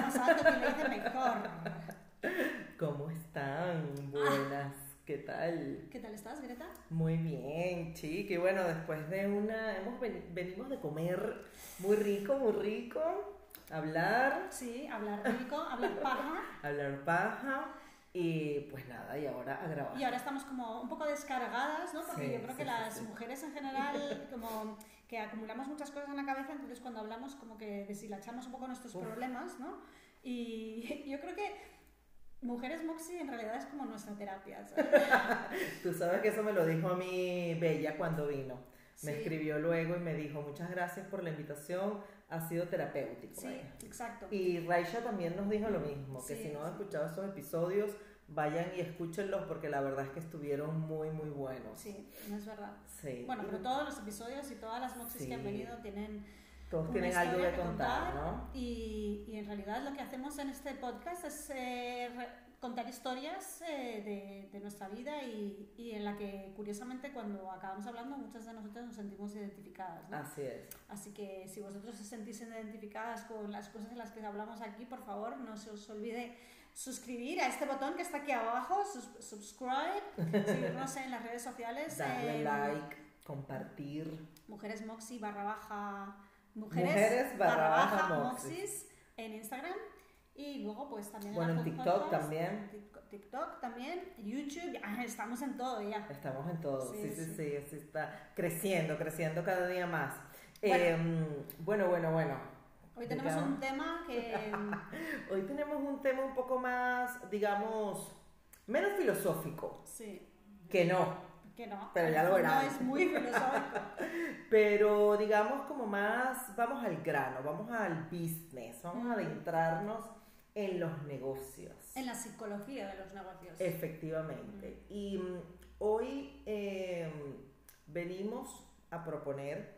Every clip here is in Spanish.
Mejor. ¿Cómo están? Buenas. ¿Qué tal? ¿Qué tal estás, Greta? Muy bien, chiqui. Bueno, después de una... Hemos veni- venimos de comer muy rico, muy rico. Hablar, Sí, hablar rico, hablar paja. hablar paja. Y pues nada, y ahora a grabar. Y ahora estamos como un poco descargadas, ¿no? Porque Sí, yo creo que sí, las mujeres en general como que acumulamos muchas cosas en la cabeza, entonces cuando hablamos como que deshilachamos un poco nuestros Uf. problemas, ¿no? Y yo creo que Mujeres Moxie en realidad es como nuestra terapia, ¿sabes? Tú sabes que eso me lo dijo a mí Bella cuando vino. Me Sí. escribió luego y me dijo, muchas gracias por la invitación, ha sido terapéutico. Sí, Bella". exacto. Y Raisha también nos dijo lo mismo, que Sí, si no han escuchado esos episodios, vayan y escúchenlos porque la verdad es que estuvieron muy, muy buenos. Sí, no es verdad. Sí. Bueno, pero todos los episodios y todas las Moxies Sí. que han venido tienen Todos tienen algo de que contar, ¿no? Y, y en realidad lo que hacemos en este podcast es eh, contar historias eh, de, de nuestra vida y, y en la que curiosamente cuando acabamos hablando muchas de nosotras nos sentimos identificadas. ¿no? Así es. Así que si vosotros os sentís identificadas con las cosas en las que hablamos aquí, por favor no se os olvide suscribir a este botón que está aquí abajo, sus- subscribe, seguirnos en las redes sociales. Darle en like, compartir. Mujeres Moxie barra baja Mujeres, Mujeres barra baja Moxis. Moxis en Instagram y luego pues también Bueno, en TikTok Podcast, también. Tik- TikTok también, YouTube, estamos en todo ya. Estamos en todo, sí, Sí, sí, sí, está creciendo, creciendo cada día más. Bueno. Em, bueno, bueno, bueno. Hoy tenemos Digamos- un tema que Hoy tenemos un tema un poco más, digamos, menos filosófico, sí, que no, que no, Pero ya lo fondo verán. es muy filosófico. pero digamos como más, vamos al grano, vamos al business, vamos a Mm. adentrarnos en los negocios. en la psicología de los negocios. Efectivamente. Y mm, hoy eh, venimos a proponer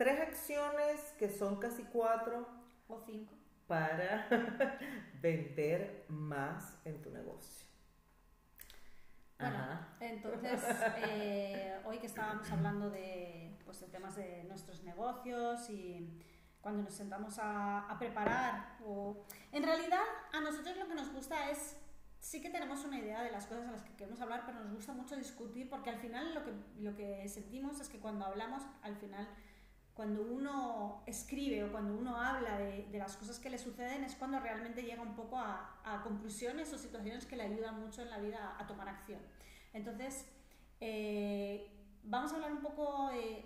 tres acciones que son casi cuatro O cinco. para vender más en tu negocio. Bueno, Ajá. entonces, eh, hoy que estábamos hablando de, pues, de temas de nuestros negocios y cuando nos sentamos a, a preparar, o... en realidad a nosotros lo que nos gusta es, sí que tenemos una idea de las cosas a las que queremos hablar, pero nos gusta mucho discutir porque al final lo que, lo que sentimos es que cuando hablamos, al final, cuando uno escribe o cuando uno habla de, las cosas que le suceden es cuando realmente llega un poco a, conclusiones o situaciones que le ayudan mucho en la vida a, tomar acción. Entonces, eh, vamos a hablar un poco de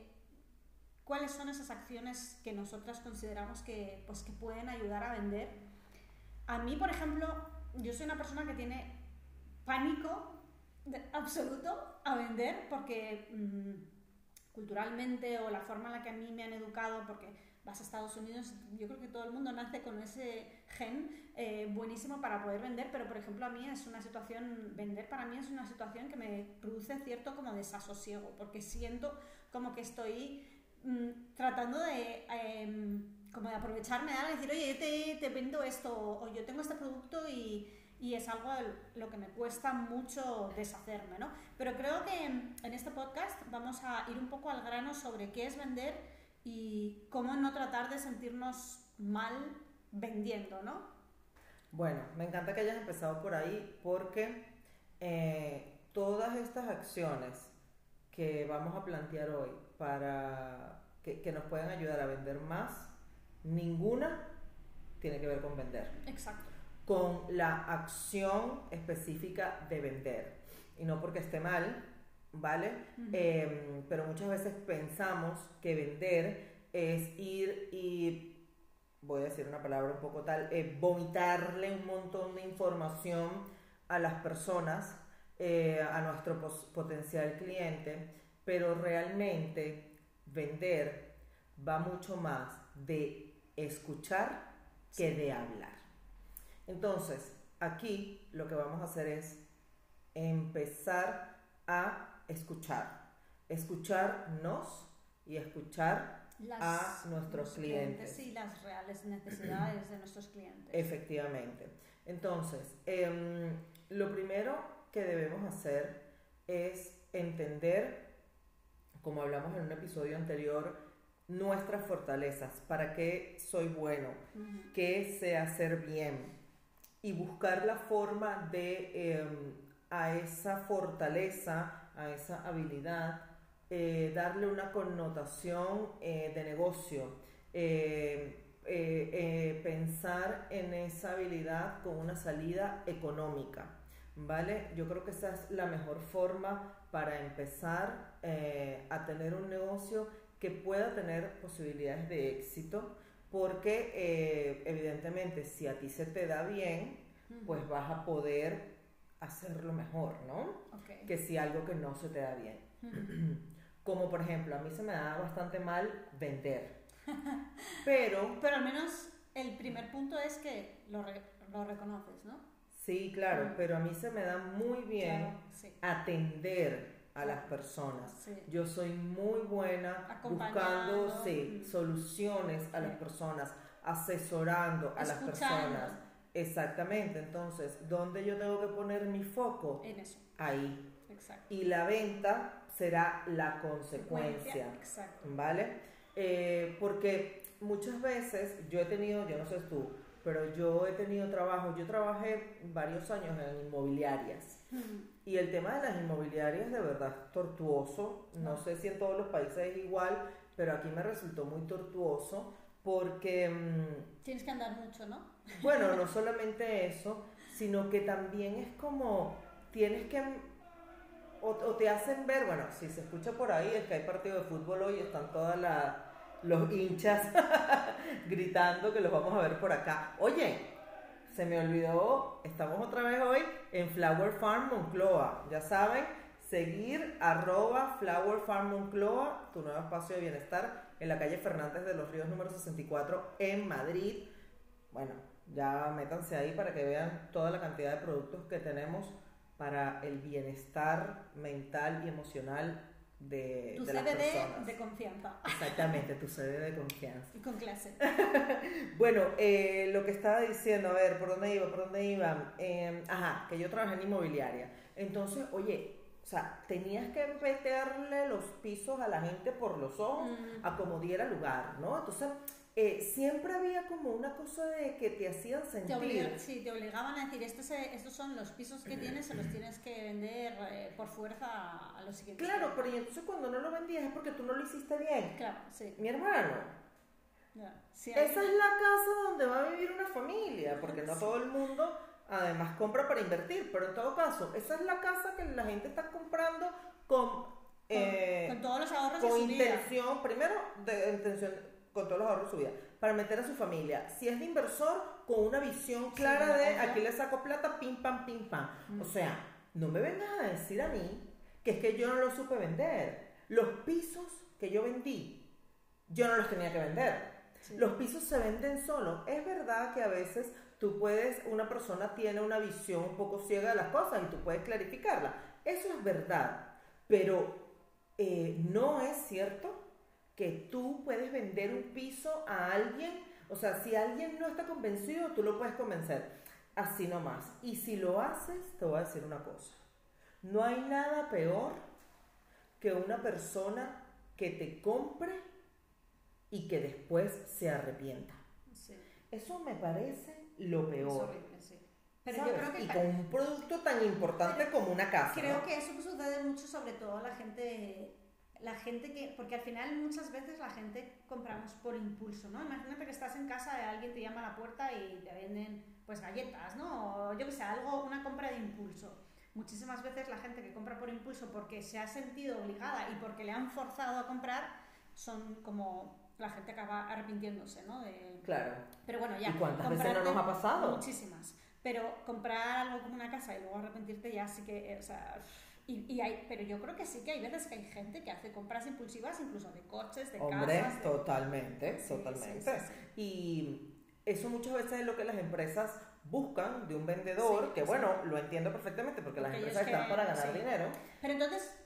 cuáles son esas acciones que nosotras consideramos que, pues, que pueden ayudar a vender. A mí, por ejemplo, yo soy una persona que tiene pánico absoluto a vender porque mm, culturalmente o la forma en la que a mí me han educado, porque vas a Estados Unidos, yo creo que todo el mundo nace con ese gen eh, buenísimo para poder vender, pero por ejemplo a mí es una situación, vender para mí es una situación que me produce cierto como desasosiego, porque siento como que estoy mm, tratando de... em, como de aprovecharme de decir, oye, yo te, te vendo esto, o yo tengo este producto y, y es algo de lo que me cuesta mucho deshacerme, ¿no? Pero creo que en este podcast vamos a ir un poco al grano sobre qué es vender y cómo no tratar de sentirnos mal vendiendo, ¿no? Bueno, me encanta que hayas empezado por ahí porque eh, todas estas acciones que vamos a plantear hoy para que, que nos puedan ayudar a vender más, ninguna tiene que ver con vender. Exacto. Con la acción específica de vender. Y no porque esté mal, ¿vale? Eh, pero muchas veces pensamos que vender es ir y, voy a decir una palabra un poco tal, eh, vomitarle un montón de información a las personas, eh, a nuestro potencial cliente, pero realmente vender va mucho más de escuchar que de hablar. Entonces, aquí lo que vamos a hacer es empezar a escuchar, escucharnos y escuchar a nuestros clientes. y las reales necesidades de nuestros clientes. Efectivamente. Entonces, em, lo primero que debemos hacer es entender, como hablamos en un episodio anterior, nuestras fortalezas, para qué soy bueno, qué sé hacer bien y buscar la forma de em, a esa fortaleza, a esa habilidad, eh, darle una connotación eh, de negocio, eh, pensar en esa habilidad con una salida económica, ¿vale? Yo creo que esa es la mejor forma para empezar a tener un negocio que pueda tener posibilidades de éxito, porque evidentemente si a ti se te da bien, pues vas a poder hacerlo mejor, ¿no? Que si algo que no se te da bien. Como por ejemplo, a mí se me da bastante mal vender. Pero... Pero al menos el primer punto es que lo, lo reconoces, ¿no? Sí, claro, pero a mí se me da muy bien atender a las personas. Yo soy muy buena buscando soluciones a las personas, asesorando a las personas. Exactamente, entonces, ¿dónde yo tengo que poner mi foco? En eso. Ahí. Y la venta será la consecuencia. ¿Vale? Eh, porque muchas veces yo he tenido, yo no sé tú, pero yo he tenido trabajo, yo trabajé varios años en inmobiliarias. Y el tema de las inmobiliarias de verdad es tortuoso. No, sé si en todos los países es igual, pero aquí me resultó muy tortuoso porque... Mm, Tienes que andar mucho, ¿no? Bueno, no solamente eso, sino que también es como tienes que o, te hacen ver, bueno, si se escucha por ahí es que hay partido de fútbol hoy, están todos los hinchas gritando que los vamos a ver por acá. Oye, se me olvidó, estamos otra vez hoy en Flower Farm Moncloa. Ya saben, seguir arroba Flower Farm Moncloa, tu nuevo espacio de bienestar en la calle Fernández de los Ríos número 64 en Madrid. Bueno, ya métanse ahí para que vean toda la cantidad de productos que tenemos para el bienestar mental y emocional de, tu de las personas. de confianza. Exactamente, tu CD de confianza. Y con clase. bueno, eh, lo que estaba diciendo, a ver, ¿por dónde iba? ¿Por dónde iba? Em, ajá, que yo trabajé en inmobiliaria. Entonces, oye, o sea, tenías que meterle los pisos a la gente por los ojos mm. a como diera lugar, ¿no? Entonces, eh, siempre había como una cosa de que te hacían sentir. Te sí, te obligaban a decir, estos, estos son los pisos que tienes, se los tienes que vender eh, por fuerza a los siguientes. Claro, pero y entonces cuando no lo vendías es porque tú no lo hiciste bien. Claro, sí. Mi hermano. Esa es la casa donde va a vivir una familia, porque no todo el mundo además compra para invertir, pero en todo caso, esa es la casa que la gente está comprando con... con, eh, todos los ahorros con intención, primero de intención con todos los ahorros de su vida, para meter a su familia. Si es de inversor, con una visión clara de aquí le saco plata, pim, pam, pim, pam. O sea, no me vengas a decir a mí que es que yo no lo supe vender. Los pisos que yo vendí, yo no los tenía que vender. Los pisos se venden solos. Es verdad que a veces tú puedes, una persona tiene una visión un poco ciega de las cosas y tú puedes clarificarla. Eso es verdad. Pero eh, no es cierto que tú puedes vender un piso a alguien, o sea, si alguien no está convencido, tú lo puedes convencer, así nomás. Y si lo haces, te voy a decir una cosa, no hay nada peor que una persona que te compre y que después se arrepienta. Eso me parece lo peor. Pero yo creo que y con un producto tan importante como una casa. Creo que eso sucede mucho, sobre todo a la gente la gente que, porque al final muchas veces la gente compramos por impulso, ¿no? Imagínate que estás en casa y alguien te llama a la puerta y te venden pues galletas, ¿no? O yo que sé, algo, una compra de impulso. Muchísimas veces la gente que compra por impulso porque se ha sentido obligada y porque le han forzado a comprar, son como la gente acaba arrepintiéndose, ¿no? De, claro. Pero bueno, ya. ¿Y cuántas veces no nos ha pasado? Muchísimas. Pero comprar algo como una casa y luego arrepentirte ya sí que, o sea, y, hay, pero yo creo que sí que hay veces que hay gente que hace compras impulsivas incluso de coches, de Hombre, casas. totalmente, totalmente. y eso muchas veces es lo que las empresas buscan de un vendedor, Sí, que sí. bueno, lo entiendo perfectamente porque, las Porque ellos empresas están que- para ganar sí. dinero. Pero entonces,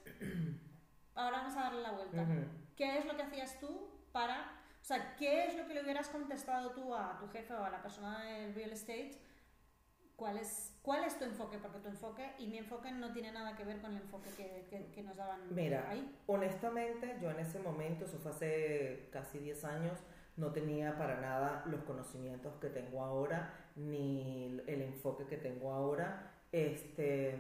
ahora vamos a darle la vuelta. Ujú. ¿Qué es lo que hacías tú para... O sea, ¿qué es lo que le hubieras contestado tú a tu jefe o a la persona del real estate? ¿Cuál es, ¿Cuál es tu enfoque? Porque tu enfoque y mi enfoque no tiene nada que ver con el enfoque que, que- que nos daban Mira, ahí. honestamente, yo en ese momento, eso fue hace casi 10 años, no tenía para nada los conocimientos que tengo ahora, ni el enfoque que tengo ahora. Este,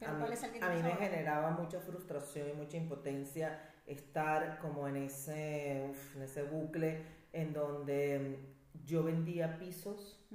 Pero a mí, ¿cuál es el que a mí me generaba mucha frustración y mucha impotencia estar como en ese, uf, en ese bucle en donde yo vendía pisos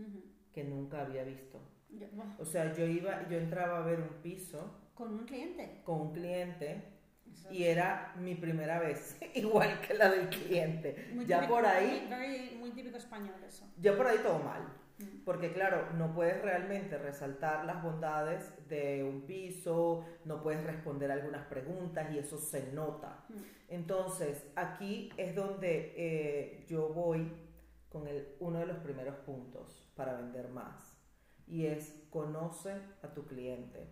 que nunca había visto. Yo- O sea, yo iba, yo entraba a ver un piso con un cliente. con un cliente Eso y era mi primera vez, igual que la del cliente. muy Ya típico- por ahí, very- muy típico español eso. ya por ahí todo mal. Mm. Porque claro, no puedes realmente resaltar las bondades de un piso, no puedes responder algunas preguntas y eso se nota. Mm. Entonces, aquí es donde eh, yo voy con el, uno de los primeros puntos para vender más. Y es conoce a tu cliente.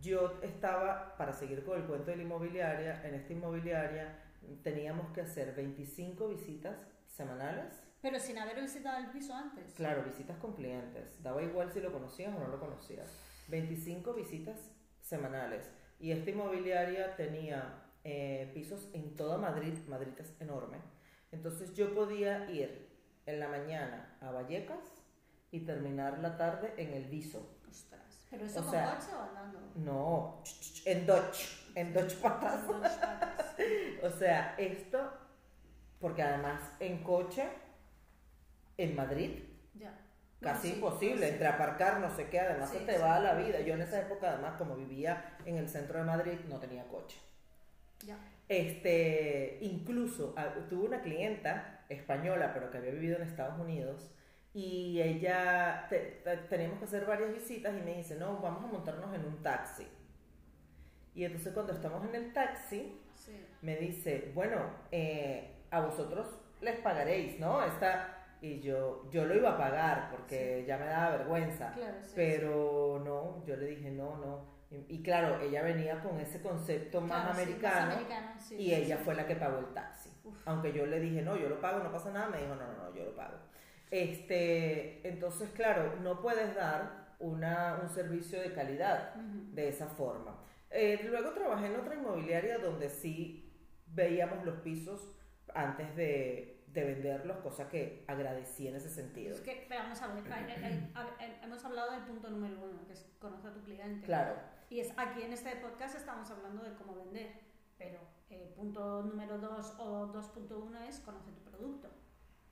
Yo estaba, para seguir con el cuento de la inmobiliaria, en esta inmobiliaria teníamos que hacer 25 visitas semanales. Pero sin haber visitado el piso antes. Claro, visitas con clientes. Daba igual si lo conocías o no lo conocías. 25 visitas semanales. Y esta inmobiliaria tenía eh, pisos en toda Madrid. Madrid es enorme. Entonces yo podía ir en la mañana a Vallecas y terminar la tarde en el Viso. Ostras. ¿Pero eso O con sea, coche o andando? No, en Dodge. En Dodge patas. O sea, esto, porque además en coche, en Madrid, Ya. casi No, sí, imposible, sí. entre aparcar, no sé qué, además Sí, se te va la vida. Yo en esa época, además, como vivía en el centro de Madrid, no tenía coche. Ya. Este, incluso ah, tuve una clienta española, pero que había vivido en Estados Unidos, y ella, te- te- teníamos que hacer varias visitas y me dice, no, vamos a montarnos en un taxi. Y entonces cuando estamos en el taxi, Sí. me dice, bueno, eh, a vosotros les pagaréis, ¿no? Esta, y yo, yo lo iba a pagar porque ya me daba vergüenza, Claro, sí. pero no, yo le dije, no, no. Y, y claro, ella venía con ese concepto más Claro, americano y ella fue la que pagó el taxi. Uf. Aunque yo le dije, no, yo lo pago, no pasa nada, me dijo, no, no, no, yo lo pago. Este, entonces, claro, no puedes dar una, un servicio de calidad Ujú. de esa forma. Eh, luego trabajé en otra inmobiliaria donde sí veíamos los pisos antes de, de venderlos, cosa que agradecí en ese sentido. Es que, pero vamos a ver, hemos hablado del punto número uno, que es conocer a tu cliente. Claro, Y es aquí en este podcast estamos hablando de cómo vender, pero eh, punto número dos o 2.1 es conocer tu producto.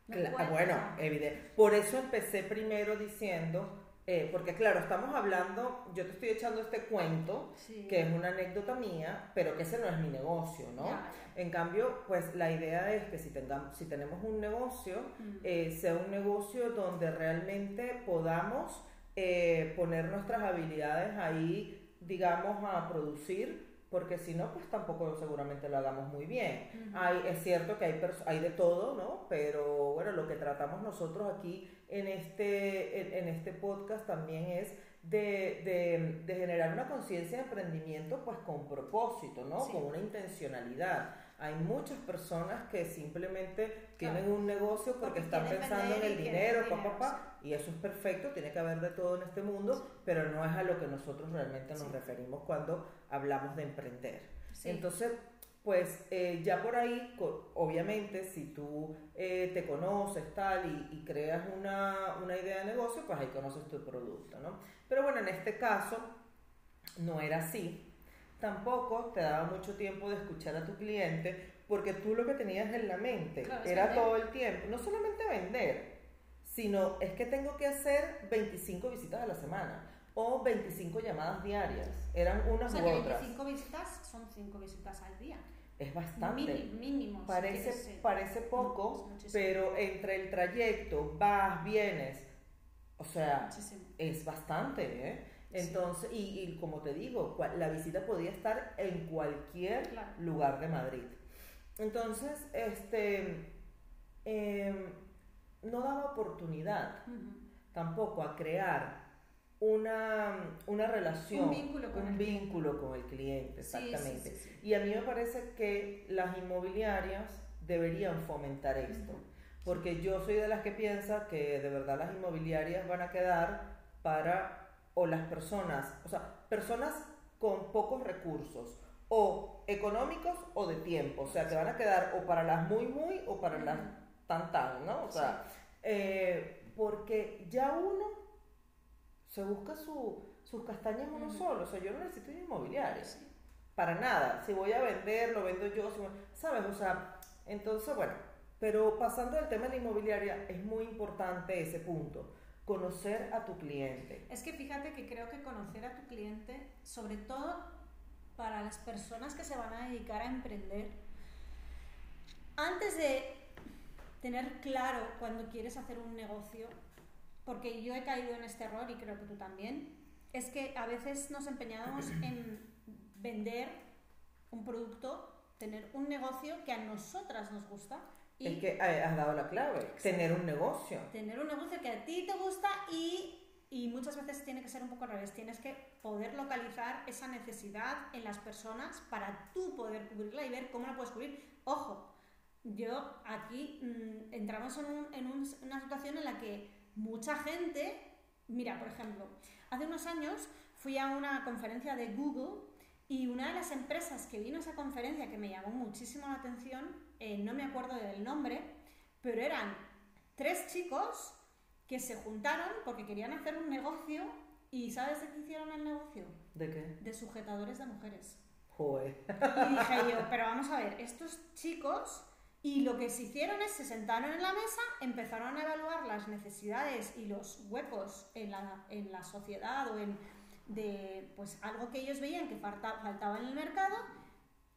No Cla- puedes- bueno, evidente. Por eso empecé primero diciendo, eh, porque claro, estamos hablando, yo te estoy echando este cuento, sí. que es una anécdota mía, pero que ese no es mi negocio, ¿no? Ya, ya. En cambio, pues la idea es que si, tengamos, si tenemos un negocio, eh, sea un negocio donde realmente podamos eh, poner nuestras habilidades ahí, digamos, a producir, porque si no, pues tampoco seguramente lo hagamos muy bien. Hay, es cierto que hay, hay de todo, ¿no? Pero bueno, lo que tratamos nosotros aquí en este, en, en este podcast también es de, de- de generar una conciencia de emprendimiento pues con propósito, ¿no? Sí. Con una intencionalidad. Hay muchas personas que simplemente Claro. tienen un negocio porque, Porque están pensando en el dinero, pa, dinero, pa, pa, y eso es perfecto, tiene que haber de todo en este mundo, pero no es a lo que nosotros realmente nos Sí. referimos cuando hablamos de emprender. Sí. Entonces, pues eh, ya por ahí, obviamente, si tú eh, te conoces tal y, y creas una, una idea de negocio, pues ahí conoces tu producto, ¿no? Pero bueno, en este caso no era así. Tampoco te daba mucho tiempo de escuchar a tu cliente porque tú lo que tenías en la mente Claro, era todo el tiempo, no solamente vender, sino es que tengo que hacer 25 visitas a la semana o 25 llamadas diarias. Eran o unas sea u que otras. 25 visitas son 5 visitas al día. Es bastante. Mínimo. si Parece, sí. parece No, poco, muchísimo. pero entre el trayecto, vas, vienes, o sea, Muchísimo. es bastante, ¿eh? Sí. Entonces, y, y como te digo, la visita podía estar en cualquier Claro. lugar de Madrid. Entonces, este, em, no daba oportunidad. Tampoco a crear una, una relación, Un vínculo con un el vínculo con el cliente, sí, exactamente. sí, sí. Y a mí me parece que las inmobiliarias deberían fomentar esto, porque yo soy de las que piensa que de verdad las inmobiliarias van a quedar para o las personas, o sea, personas con pocos recursos o económicos o de tiempo, o sea, que van a quedar o para las muy muy o para las. Tan tan, ¿no? O sea, eh, porque ya uno se busca su, sus castañas uno solo, o sea, yo no necesito. Sí. Para nada. Si voy a vender, lo vendo yo. si voy- ¿Sabes? O sea, entonces, bueno. Pero pasando al tema de la inmobiliaria, es muy importante ese punto. Conocer a tu cliente. Es que fíjate que creo que conocer a tu cliente, sobre todo para las personas que se van a dedicar a emprender, antes de tener claro cuando quieres hacer un negocio, porque yo he caído en este error y creo que tú también, es que a veces nos empeñamos en vender un producto, tener un negocio que a nosotras nos gusta y Es que eh, has dado la clave. Tener un negocio. tener un negocio que a ti te gusta y, y muchas veces tiene que ser un poco al revés. Tienes que poder localizar esa necesidad en las personas para tú poder cubrirla y ver cómo la puedes cubrir. Ojo, yo aquí mm, entramos en, un- en un- una situación en la que mucha gente, mira, por ejemplo, hace unos años fui a una conferencia de Google y una de las empresas que vino a esa conferencia que me llamó muchísimo la atención, eh, no me acuerdo del nombre, pero eran tres chicos que se juntaron porque querían hacer un negocio y ¿sabes de qué hicieron el negocio? ¿De qué? De sujetadores de mujeres. Joder. Y dije yo, pero vamos a ver, estos chicos y lo que se hicieron es se sentaron en la mesa, empezaron a evaluar las necesidades y los huecos en la, en la sociedad o en de pues algo que ellos veían que falta- faltaba en el mercado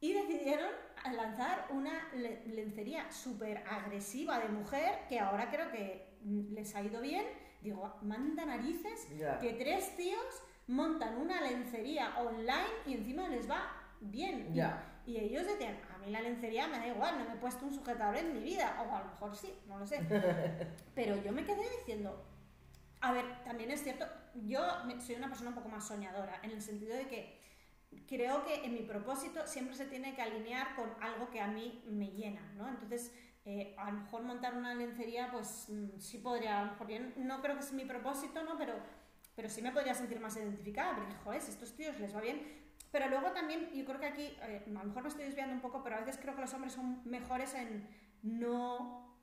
y decidieron lanzar una le- lencería súper agresiva de mujer que ahora creo que mm, les ha ido bien. Digo, manda narices Ya. que tres tíos montan una lencería online y encima les va bien. Y- Ya. Y, ellos decían, mí la lencería me da igual, no me he puesto un sujetador en mi vida, o a lo mejor sí, no lo sé. Pero yo me quedé diciendo, a ver, también es cierto, yo soy una persona un poco más soñadora, en el sentido de que creo que en mi propósito siempre se tiene que alinear con algo que a mí me llena, ¿no? Entonces, eh, a lo mejor montar una lencería, pues mm, sí podría, a lo mejor bien, no creo que es mi propósito, ¿no? Pero, pero sí me podría sentir más identificada, porque, joder, si a estos tíos les va bien. Pero luego también, yo creo que aquí, a lo mejor me estoy desviando un poco, pero a veces creo que los hombres son mejores en no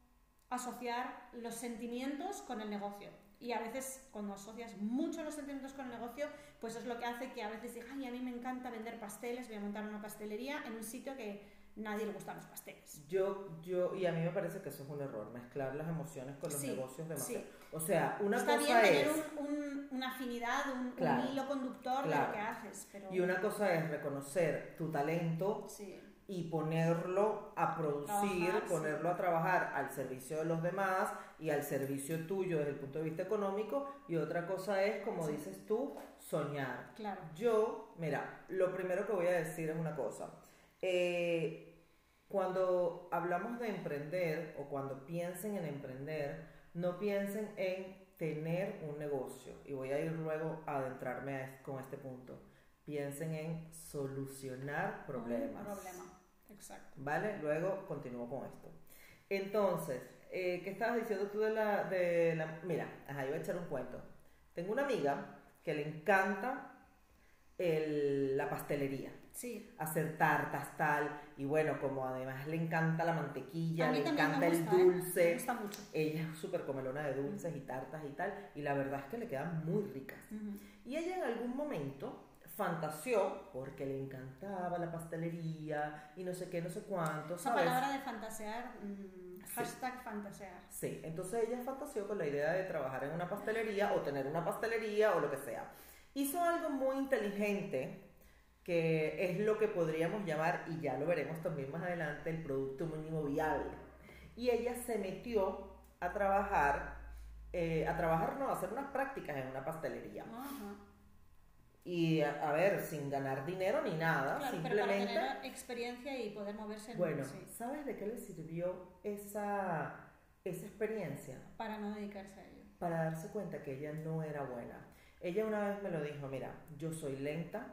asociar los sentimientos con el negocio. Y a veces cuando asocias mucho los sentimientos con el negocio, pues es lo que hace que a veces diga, ay, a mí me encanta vender pasteles, voy a montar una pastelería en un sitio que nadie le gustan los pasteles. Yo, yo, y a mí me parece que eso es un error, mezclar las emociones con los Sí, negocios demasiado. sí. O sea, una Está cosa bien tener es... un- un- una afinidad, un, un Claro, hilo conductor de claro. lo que haces, pero... Y una cosa es reconocer tu talento Sí, y ponerlo a producir, Trabajar, ponerlo a trabajar al servicio de los demás y al servicio tuyo desde el punto de vista económico. Y otra cosa es, como dices tú, soñar. claro. Yo, mira, lo primero que voy a decir es una cosa. Eh, cuando hablamos de emprender o cuando piensen en emprender, no piensen en tener un negocio. Y voy a ir luego a adentrarme a con este punto. Piensen en solucionar problemas. Un problema, exacto. ¿Vale? Luego continúo con esto. Entonces, eh, ¿qué estabas diciendo tú de la, de la... Mira, ajá, yo voy a echar un cuento. Tengo una amiga que le encanta el- la pastelería, Sí, hacer tartas, tal, y bueno, como además le encanta la mantequilla, le encanta me el ¿eh? dulce, Me gusta mucho. ella es súper comelona de dulces y tartas y tal, y la verdad es que le quedan muy ricas. Y ella en algún momento fantaseó, porque le encantaba la pastelería y no sé qué, no sé cuánto, Esa ¿sabes? palabra de fantasear, mm, hashtag fantasear. Sí, entonces ella fantaseó con la idea de trabajar en una pastelería o tener una pastelería o lo que sea. Hizo algo muy inteligente que es lo que podríamos llamar, y ya lo veremos también más adelante, el producto mínimo viable. Y ella se metió a trabajar, eh, a trabajar, no, a hacer unas prácticas en una pastelería. Ajá. Y a, a ver, sin ganar dinero ni nada, Claro, pero para simplemente... tener experiencia y poder moverse en Bueno, sí, ¿sabes de qué le sirvió esa, esa experiencia? para no dedicarse a ello. para darse cuenta que ella no era buena. Ella una vez me lo dijo, mira, yo soy lenta,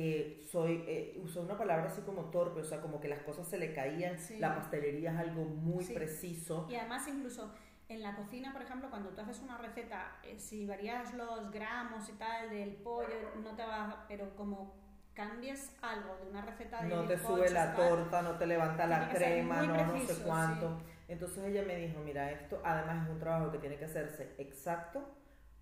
eh, soy, eh, usó una palabra así como torpe, o sea, como que las cosas se le caían, Sí. la pastelería es algo muy Sí. preciso. Y además incluso en la cocina, por ejemplo, cuando tú haces una receta, eh, si varías los gramos y tal del pollo, no te va, pero como cambies algo de una receta de No te sube la tal, torta, no te levanta la crema, no, no preciso, sé cuánto. Entonces ella me dijo, mira, esto además es un trabajo que tiene que hacerse exacto,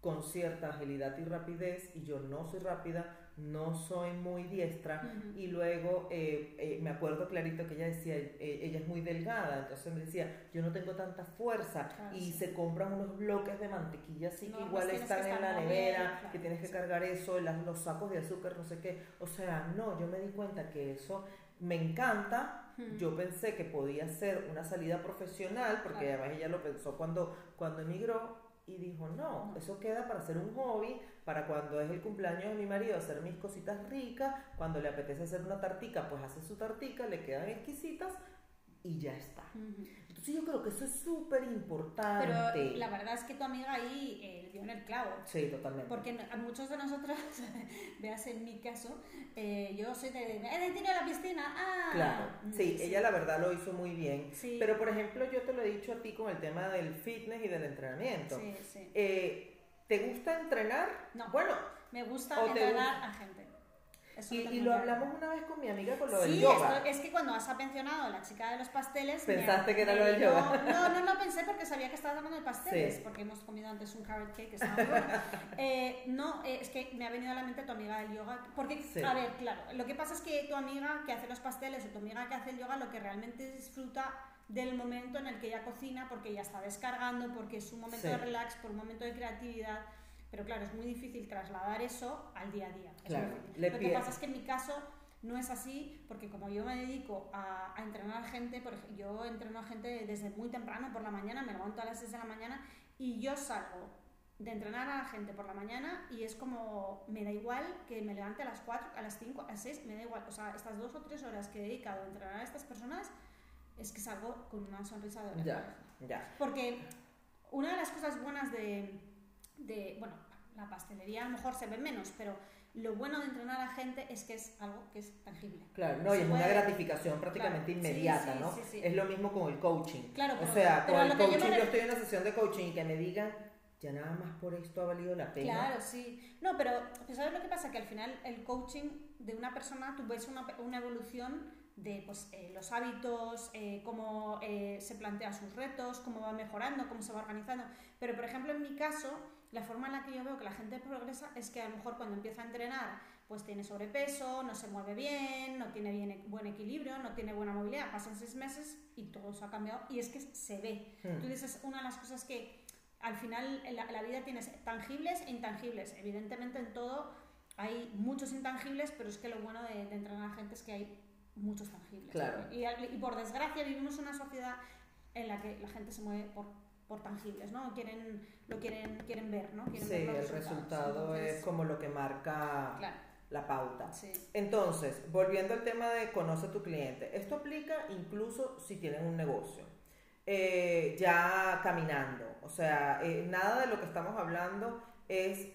con cierta agilidad y rapidez, y yo no soy rápida, no soy muy diestra, y luego eh, eh, me acuerdo clarito que ella decía, eh, ella es muy delgada, entonces me decía, yo no tengo tanta fuerza, Claro, y sí. se compran unos bloques de mantequilla así No, que pues igual están que en la nevera, bien, claro, que tienes que cargar eso, las- los sacos de azúcar, no sé qué, o sea, no, yo me di cuenta que eso me encanta, yo pensé que podía ser una salida profesional, porque Claro. además ella lo pensó cuando, cuando emigró y dijo, no, eso queda para hacer un hobby, para cuando es el cumpleaños de mi marido, hacer mis cositas ricas, cuando le apetece hacer una tartica, pues hace su tartica, le quedan exquisitas y ya está. Entonces yo creo que eso es súper importante. Pero la verdad es que tu amiga ahí eh, dio en el clavo. Sí, totalmente. Porque a muchos de nosotros, veas en mi caso, eh, yo soy de, ¡eh, de tiro a la piscina! ¡Ah! Claro, Mm, sí, ella la verdad lo hizo muy bien. Sí. Pero por ejemplo, yo te lo he dicho a ti con el tema del fitness y del entrenamiento. Sí, sí. Eh, ¿Te gusta entrenar? No. Bueno, Me gusta o te entrenar a gente. Y, lo y lo hablamos una vez con mi amiga con lo del Sí, yoga. esto- es que cuando has mencionado la chica de los pasteles... Pensaste me- que era lo del yoga. No, no lo pensé porque sabía que estabas hablando de pasteles, Sí. porque hemos comido antes un carrot cake estaba bueno. Eh, no, eh, es que me ha venido a la mente tu amiga del yoga, porque, Sí. a ver, claro, lo que pasa es que tu amiga que hace los pasteles o tu amiga que hace el yoga lo que realmente disfruta del momento en el que ella cocina, porque ella está descargando, porque es un momento de relax, por un momento de creatividad. Pero claro, es muy difícil trasladar eso al día a día. Claro, le Lo que pasa es que en mi caso no es así, porque como yo me dedico a, a entrenar a gente, por ejemplo, yo entreno a gente desde muy temprano por la mañana, me levanto a las 6 de la mañana y yo salgo de entrenar a la gente por la mañana y es como, me da igual que me levante a las 4, a las 5, a las 6, me da igual. O sea, estas dos o tres horas que he dedicado a entrenar a estas personas es que salgo con una sonrisa de oreja Ya, ya. Porque una de las cosas buenas de, de, bueno, la pastelería a lo mejor se ve menos, pero lo bueno de entrenar a gente es que es algo que es tangible. Claro, no, y es una gratificación prácticamente Claro, sí, inmediata, sí, ¿no? sí, sí. Es lo mismo con el coaching. Claro, o pero- sea, pero con el coaching yo estoy en una sesión de coaching y que me digan, ya nada más por esto ha valido la pena. Claro, sí. No, pero ¿sabes lo que pasa? Que al final el coaching de una persona, tú ves una, una evolución de pues, eh, los hábitos, eh, cómo eh, se plantea sus retos, cómo va mejorando, cómo se va organizando. Pero, por ejemplo, en mi caso, la forma en la que yo veo que la gente progresa es que a lo mejor cuando empieza a entrenar, pues tiene sobrepeso, no se mueve bien, no tiene bien, buen equilibrio, no tiene buena movilidad. Pasan seis meses y todo se ha cambiado y es que se ve. Hmm. Tú dices, una de las cosas que al final en la, la vida tienes tangibles e intangibles. Evidentemente en todo hay muchos intangibles, pero es que lo bueno de, de entrenar a gente es que hay muchos tangibles. Claro. Y, y por desgracia vivimos en una sociedad en la que la gente se mueve por, por tangibles, ¿no? Quieren, lo quieren, quieren ver, ¿no? Quieren Sí, ver el resultado Entonces, es como lo que marca Claro, la pauta. sí. Entonces, volviendo al tema de conoce a tu cliente, esto aplica incluso si tienen un negocio, eh, ya caminando, o sea, eh, nada de lo que estamos hablando es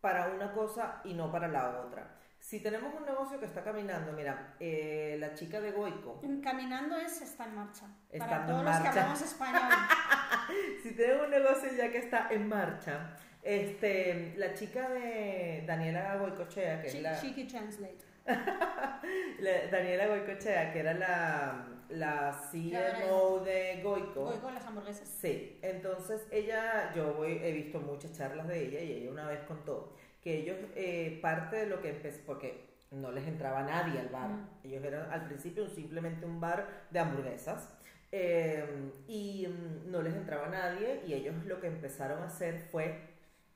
para una cosa y no para la otra. Si tenemos un negocio que está caminando, mira, eh, la chica de Goico, Caminando es está en marcha. Para en todos los que hablamos español. si tenemos un negocio ya que está en marcha, este, la chica de Daniela Goicochea, que es la... Cheeky Translate. La- Daniela Goicochea, que era la, la CMO de Goico. Voy con las hamburguesas. Sí, entonces ella, yo voy, he visto muchas charlas de ella y ella una vez contó que ellos, eh, parte de lo que empezó, porque no les entraba nadie al bar, Mm. ellos eran al principio simplemente un bar de hamburguesas eh, y mm, no les entraba nadie y ellos lo que empezaron a hacer fue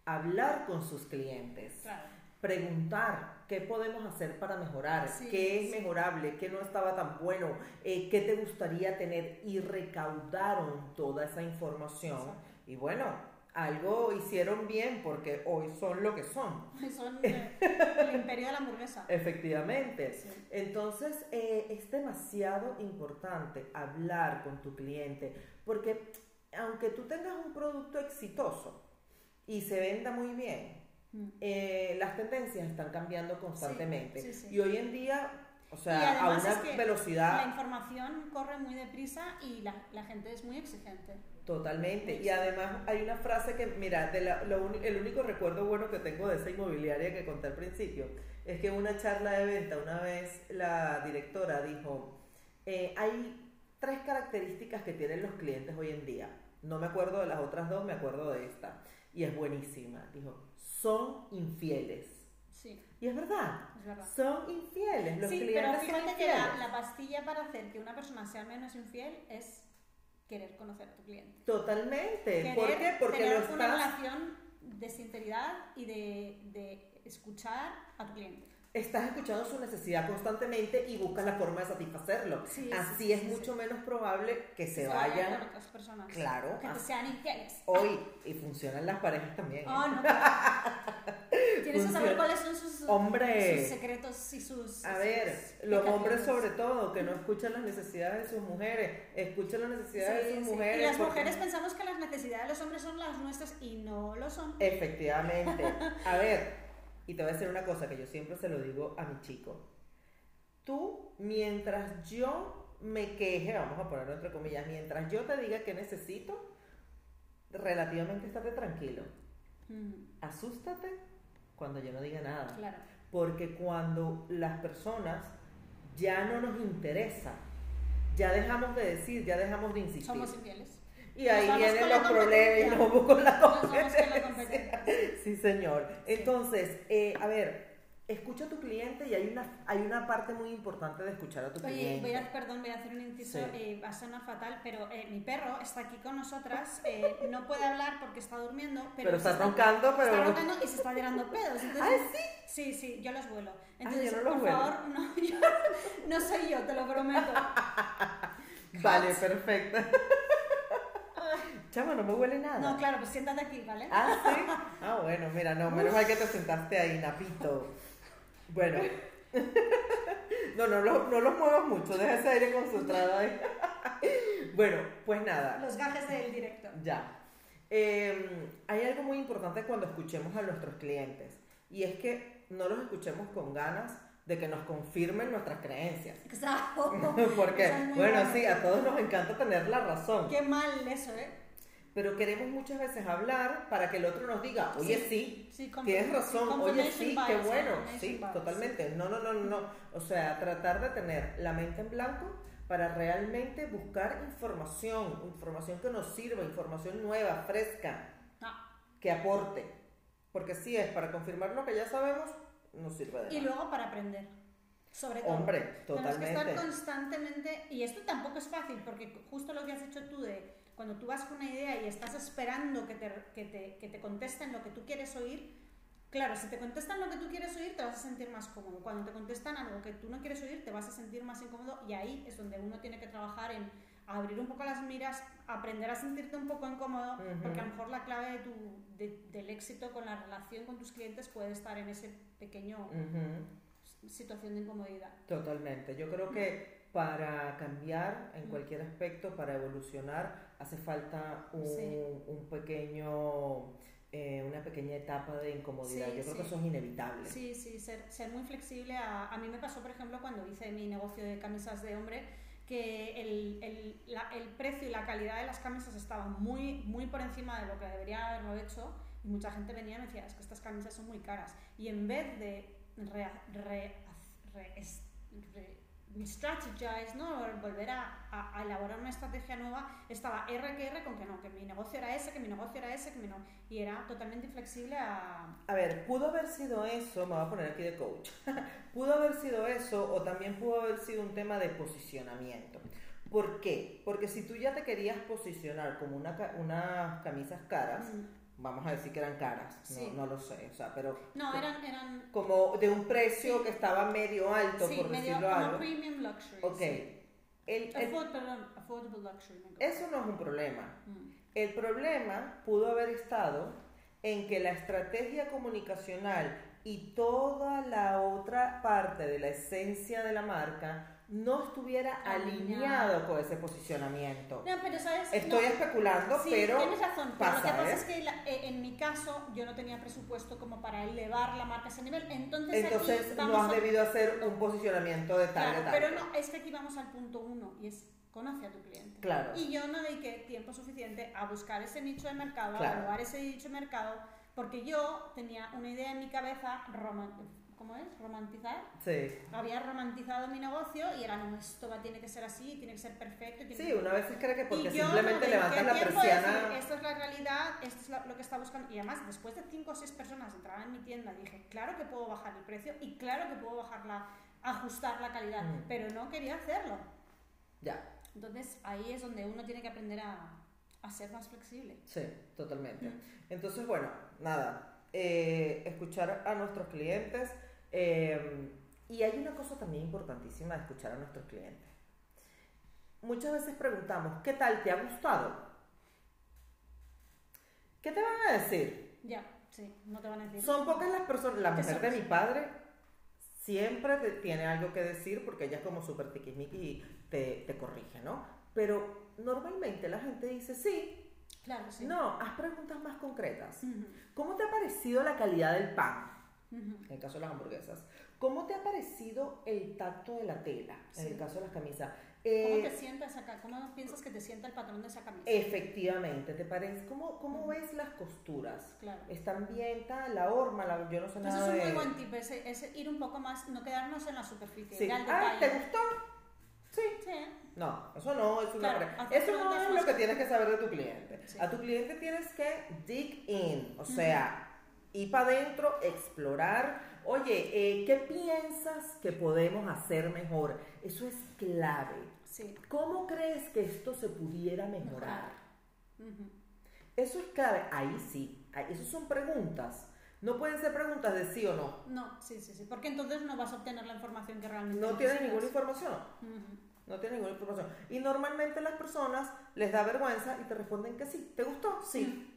hablar con sus clientes Claro. preguntar qué podemos hacer para mejorar, Sí, qué es sí. mejorable, qué no estaba tan bueno, eh, qué te gustaría tener y recaudaron toda esa información Exacto. y bueno, algo hicieron bien porque hoy son lo que son, Son eh, el imperio de la hamburguesa. efectivamente. Sí. Entonces eh, es demasiado importante hablar con tu cliente porque aunque tú tengas un producto exitoso y se venda muy bien, Mm. eh, las tendencias están cambiando constantemente. sí, sí. Y hoy en día, o sea, a una es que velocidad La información corre muy deprisa y la, la gente es muy exigente. Totalmente. Y además hay una frase que, mira, de la- lo uni- el único recuerdo bueno que tengo de esa inmobiliaria que conté al principio es que en una charla de venta una vez la directora dijo, eh, hay tres características que tienen los clientes hoy en día. No me acuerdo de las otras dos, me acuerdo de esta. Y es buenísima. Dijo, son infieles. Sí, Y es verdad, es verdad. son infieles. Los sí, pero clientes son fíjate que infieles. la, la pastilla para hacer que una persona sea menos infiel es querer conocer a tu cliente. Totalmente. Querer ¿Por qué? Porque tener lo una estás... relación de sinceridad y de, de escuchar a tu cliente. Estás escuchando su necesidad constantemente y buscas la forma de satisfacerlo. Sí, Así sí, es sí, mucho menos probable que se, vayan vayan con otras personas. Claro, Que te así. sean infieles. hoy y funcionan las parejas también. ¿eh? Oh, no. Tienes que saber cuáles son sus, Hombre. sus secretos y sus. A sus ver, los hombres sobre todo, que no escuchan las necesidades de sus mujeres, escuchan las necesidades de sus mujeres. Y las porque- mujeres pensamos que las necesidades de los hombres son las nuestras y no lo son. Efectivamente. A ver, y te voy a decir una cosa que yo siempre se lo digo a mi chico. Tú, mientras yo me queje, vamos a ponerlo entre comillas, mientras yo te diga que necesito, relativamente estate tranquilo. Mm, Asústate cuando yo no diga nada. claro. Porque cuando las personas ya no nos interesa, ya dejamos de decir, ya dejamos de insistir. Somos infieles. Y ahí Nos vienen los problemas y nos vamos con la con competencia. Sí, señor. Entonces, eh, a ver, escucha a tu cliente y hay una, hay una parte muy importante de escuchar a tu Oye, cliente. voy a, perdón, voy a hacer un inciso, Sí. eh, va a sonar fatal, pero eh, mi perro está aquí con nosotras, eh, no puede hablar porque está durmiendo, pero, Pero está roncando, pero- Está roncando y se está tirando pedos. Entonces, ¿Ah, sí? Sí, sí, yo los vuelo. Entonces, yo no los por vuelo. favor, no, yo- no soy yo, te lo prometo. Vale, perfecto. Chama, no me huele nada. No, claro, pues siéntate aquí, ¿vale? Ah, sí. Ah, bueno, mira, no, menos mal que te sentaste ahí, Napito. Bueno. No, no, lo- no los muevas mucho, deja ese aire concentrado ahí. Bueno, pues nada. Los gajes del directo. Ya. Eh, hay algo muy importante cuando escuchemos a nuestros clientes y es que no los escuchemos con ganas de que nos confirmen nuestras creencias. Exacto. Porque, bueno. sí, a todos nos encanta tener la razón, Qué mal eso, ¿eh? Pero queremos muchas veces hablar para que el otro nos diga, oye, sí, Sí, confirm- tienes razón, sí, oye, sí, qué bueno, sí, bias. totalmente. No, no, no, no, no. O sea, tratar de tener la mente en blanco para realmente buscar información, información que nos sirva, información nueva, fresca. Ah, que aporte. Porque si es para confirmar lo que ya sabemos, no sirve de Y nada. luego para aprender. Sobre todo. Hombre, Tenemos que estar totalmente. constantemente, y esto tampoco es fácil, porque justo lo que has hecho tú de cuando tú vas con una idea y estás esperando que te, que te, que te contesten lo que tú quieres oír, claro, si te contestan lo que tú quieres oír, te vas a sentir más cómodo. Cuando te contestan algo que tú no quieres oír, te vas a sentir más incómodo y ahí es donde uno tiene que trabajar en abrir un poco las miras, aprender a sentirte un poco incómodo, Ujú. porque a lo mejor la clave de tu, de- del éxito con la relación con tus clientes puede estar en ese pequeño Ujú, situación de incomodidad. Totalmente. Yo creo que para cambiar en cualquier aspecto, para evolucionar, hace falta un, Sí. un pequeño, eh, una pequeña etapa de incomodidad. Sí, Yo creo sí. que eso es inevitable. Sí, sí, ser, ser muy flexible. A, a mí me pasó, por ejemplo, cuando hice mi negocio de camisas de hombre, que el, el, la- el precio y la calidad de las camisas estaban muy, muy por encima de lo que debería haberlo hecho. Y mucha gente venía y me decía, es que estas camisas son muy caras. Y en vez de re, re, re- es- re- strategize, ¿no? volver a, a- a elaborar una estrategia nueva, estaba R que R con que no, que mi negocio era ese, que mi negocio era ese, que mi no. Y era totalmente inflexible a, A ver, pudo haber sido eso, me voy a poner aquí de coach, pudo haber sido eso o también pudo haber sido un tema de posicionamiento. ¿Por qué? Porque si tú ya te querías posicionar como una, unas camisas caras, Mm. Vamos a decir que eran caras, no, Sí. no lo sé, o sea, pero No, eran, eran como de un precio Sí. que estaba medio alto, sí, por medio decirlo como algo. premium luxury. Ok, el- el- Afford- perdón, affordable luxury. eso no es un problema. Mm. El problema pudo haber estado en que la estrategia comunicacional y toda la otra parte de la esencia de la marca no estuviera Alineado. alineado con ese posicionamiento. No, pero sabes. Estoy No, especulando, sí, pero tienes razón. pero lo que pasa, pasa ¿eh? es que la- eh, en mi caso yo no tenía presupuesto como para elevar la marca a ese nivel. Entonces, entonces aquí no has a- debido hacer un posicionamiento de Claro, target pero alto. no, es que aquí vamos al punto uno y es conoce a tu cliente. Claro. Y yo no dediqué tiempo suficiente a buscar ese nicho de mercado, Claro. a evaluar ese nicho de mercado, porque yo tenía una idea en mi cabeza, roman- ¿cómo es? Romantizar. Sí. Había romantizado mi negocio y era, no, esto va, tiene que ser así, tiene que ser perfecto. Tiene Sí, que... una vez cree que porque y yo simplemente dediqué levantas la decir, persiana. esto es la realidad, esto es lo que está buscando. Y además, después de 5 o 6 personas entrar en mi tienda, dije, claro que puedo bajar el precio y claro que puedo bajar la, ajustar la calidad, Mm. pero no quería hacerlo. Ya, Entonces ahí es donde uno tiene que aprender a, a ser más flexible. sí, totalmente. Mm. Entonces, bueno, nada, eh, escuchar a nuestros clientes. Eh, y hay una cosa también importantísima de escuchar a nuestros clientes. Muchas veces preguntamos, ¿qué tal? ¿Te ha gustado? ¿Qué te van a decir? Ya, sí, no te van a decir. Son pocas las personas, la ¿Qué mujer de mi padre siempre te- tiene algo que decir porque ella es como súper tiquismiqui y te, te corrige, ¿no? Pero normalmente la gente dice, sí, Claro, sí. no, haz preguntas más concretas. ¿Cómo te ha parecido la calidad del pan? En el caso de las hamburguesas. ¿Cómo te ha parecido el tacto de la tela? En Sí. el caso de las camisas. ¿Cómo Eh, te sienta esa ca- ¿Cómo piensas que te sienta el patrón de esa camisa? efectivamente, ¿te parece? ¿Cómo, cómo Ujú. ves las costuras? Claro. ¿Están bien? tal? La horma, la- yo no sé Pues nada es un de... muy buen tip, es, es ir un poco más, no quedarnos en la superficie, Sí. Ah, ¿te gustó? Sí. Sí, No, eso no es una Claro, Eso no es lo que tienes que saber de tu cliente. Sí. A tu cliente tienes que dig in, o sea, ir para adentro, explorar. Oye, eh, ¿qué piensas que podemos hacer mejor? Eso es clave. sí. ¿Cómo crees que esto se pudiera mejorar? Ujú. Eso es clave. Ahí sí. Esas son preguntas. No pueden ser preguntas de sí o no. No, sí, sí, sí, porque entonces no vas a obtener la información que realmente No tienes ninguna información. Ujú. No tienes ninguna información. Y normalmente las personas les da vergüenza y te responden que sí. ¿Te gustó? Sí.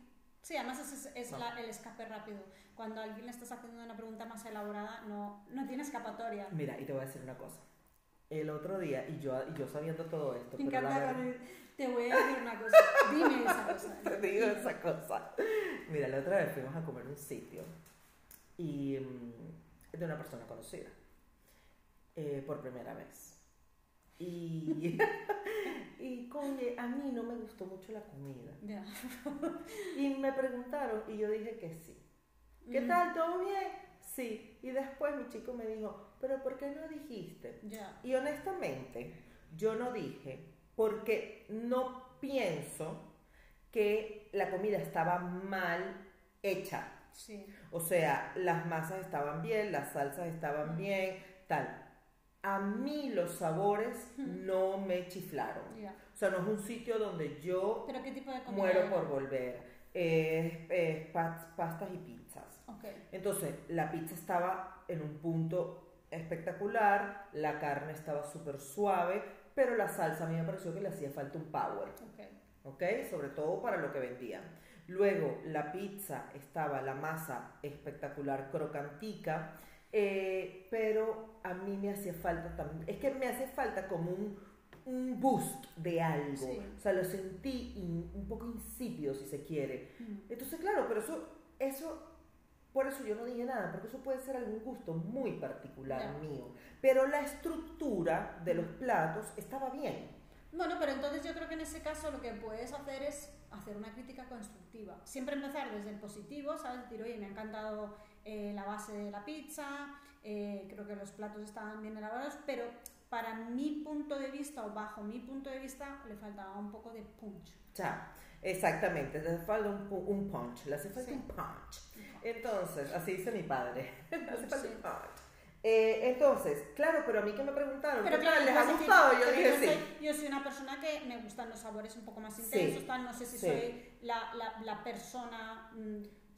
Sí, además es, es No. la- el escape rápido. Cuando a alguien le estás haciendo una pregunta más elaborada, no, no tiene escapatoria. Mira, y te voy a decir una cosa. El otro día, y yo, y yo sabiendo todo esto, Me pero la encanta te voy a decir una cosa. Dime esa cosa. te digo esa cosa. Mira, la otra vez fuimos a comer a un sitio y mm, de una persona conocida eh, por primera vez. Y, y coño, a mí no me gustó mucho la comida. Y me preguntaron y yo dije que sí. ¿Qué Mm, tal? ¿Todo bien? Sí. Y después mi chico me dijo, pero ¿por qué no dijiste? Ya. Y honestamente, yo no dije porque no pienso que la comida estaba mal hecha. Sí. O sea, las masas estaban bien, las salsas estaban bien, tal. A mí los sabores no me chiflaron. Ya. O sea, no es un sitio donde yo ¿Pero qué tipo de muero por volver. Es, es pas- pastas y pizzas. Ok. Entonces, la pizza estaba en un punto espectacular, la carne estaba súper suave, pero la salsa a mí me pareció que le hacía falta un power, Ok. ¿ok? Sobre todo para lo que vendían. Luego, la pizza estaba, la masa espectacular, crocantica, eh, pero a mí me hacía falta también, es que me hace falta como un, un boost de algo, Sí. o sea, lo sentí in- un poco insípido, si se quiere. Mm. Entonces, claro, pero eso, eso, por eso yo no dije nada, porque eso puede ser algún gusto muy particular Ya. mío. Pero la estructura de los platos estaba bien. Bueno, pero entonces yo creo que en ese caso lo que puedes hacer es hacer una crítica constructiva. Siempre empezar desde el positivo, ¿sabes? Decir, oye, me ha encantado eh, la base de la pizza, eh, creo que los platos estaban bien elaborados, pero para mi punto de vista o bajo mi punto de vista le faltaba un poco de punch. Sea, exactamente, le hace falta un, un punch, le hace falta Sí. un punch. Entonces, así dice mi padre, le hace falta Sí. un punch. Eh, entonces, claro, pero a mí que me preguntaron, Pero ¿qué claro? ¿les ha gustado? Yo dije yo sí. soy, yo soy una persona que me gustan los sabores un poco más Sí. intensos, tal, no sé si Sí. soy la, la, la persona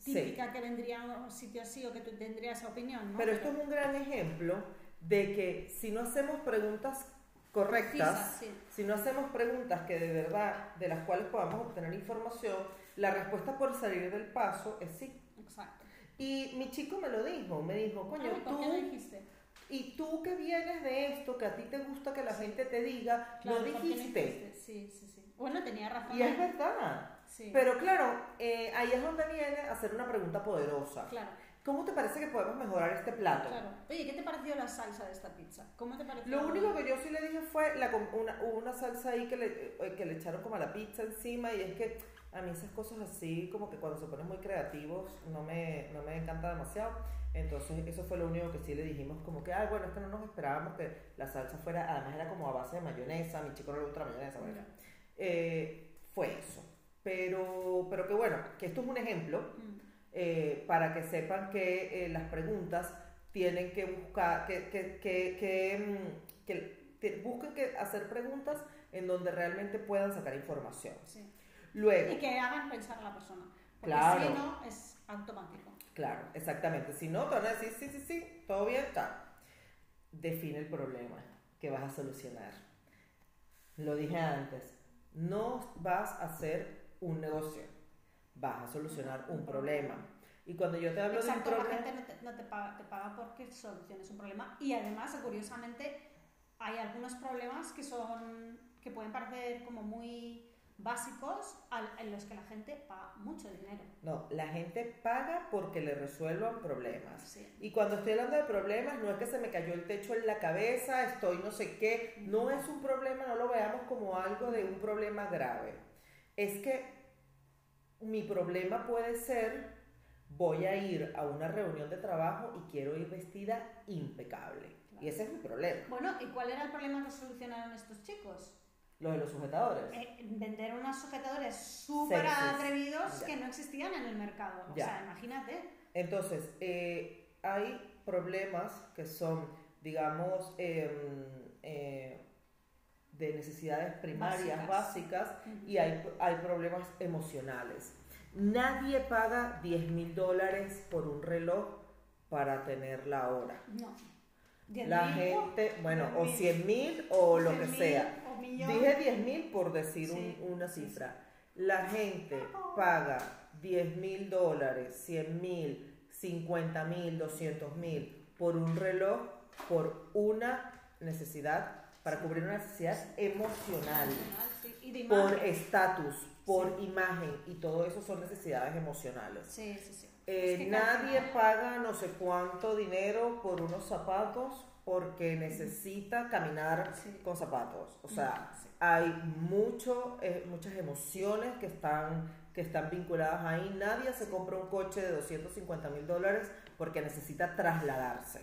Sí. típica que vendría a un sitio así o que tú tendrías esa opinión, ¿no? Pero esto es un gran ejemplo de que si no hacemos preguntas correctas, sí. si no hacemos preguntas que de verdad, de las cuales podamos obtener información, la respuesta por salir del paso es sí. Exacto. Y mi chico me lo dijo, me dijo, coño, Ay, ¿Por tú... dijiste? Y tú que vienes de esto, que a ti te gusta que la gente te diga, Claro, no ¿por qué dijiste. Sí, sí, sí. Bueno, tenía razón. Y es verdad. Sí, Pero claro, eh, ahí es donde viene a hacer una pregunta poderosa. claro, ¿Cómo te parece que podemos mejorar este plato? claro. Oye, ¿qué te pareció la salsa de esta pizza? ¿Cómo te pareció? Lo único que yo sí le dije fue la, una, una salsa ahí que le, eh, que le echaron como a la pizza encima y es que a mí esas cosas así como que cuando se ponen muy creativos no me, no me encanta demasiado. Entonces eso fue lo único que sí le dijimos como que, ay bueno, es que no nos esperábamos que la salsa fuera, además era como a base de mayonesa, a mi chico no le gusta la mayonesa, bueno. Eh, fue eso. Pero, pero que bueno, que esto es un ejemplo Mm, eh, para que sepan que eh, las preguntas tienen que buscar, que, que, que, que, mm, busquen que hacer preguntas en donde realmente puedan sacar información. sí. Luego, Y que hagan pensar a la persona. Porque Claro. si no, es automático. claro, exactamente, si no, te van a decir, sí, sí, sí, todo bien, está. Define el problema que vas a solucionar. Lo dije antes, no vas a hacer un negocio, vas a solucionar un problema. Y cuando yo te hablo Exacto, de un la problema... gente no te, no te paga, te paga porque soluciones un problema. Y además, curiosamente, hay algunos problemas que son que pueden parecer como muy básicos en los que la gente paga mucho dinero. No, la gente paga porque le resuelvan problemas. Sí. Y cuando estoy hablando de problemas, no es que se me cayó el techo en la cabeza, estoy no sé qué, no es un problema, no lo veamos como algo de un problema grave. Es que mi problema puede ser, voy a ir a una reunión de trabajo y quiero ir vestida impecable. Y ese es mi problema. Bueno, ¿y cuál era el problema que solucionaron estos chicos? Lo de los sujetadores. Eh, vender unos sujetadores súper atrevidos Ya. que no existían en el mercado. O Ya. sea, imagínate. Entonces, eh, hay problemas que son, digamos, em, eh, de necesidades primarias, Básicas. básicas, y hay, hay problemas emocionales. Nadie paga 10 mil dólares por un reloj para tener la hora. No. ¿Diez La mil? gente, bueno, diez o mil. 100 mil o lo que sea. O millón. Dije 10 mil por decir un- una sí, cifra. La gente paga 10 mil dólares, 100 mil, 50 mil, 200 mil por un reloj por una necesidad, para cubrir una necesidad emocional, Y por estatus, por imagen, y todo eso son necesidades emocionales. Sí, sí, sí. Eh, Es que nadie paga no sé cuánto dinero por unos zapatos porque necesita caminar Sí. con zapatos. O sea, Sí. hay mucho, eh, muchas emociones que están, que están vinculadas ahí. Nadie se compra un coche de 250 mil dólares porque necesita trasladarse.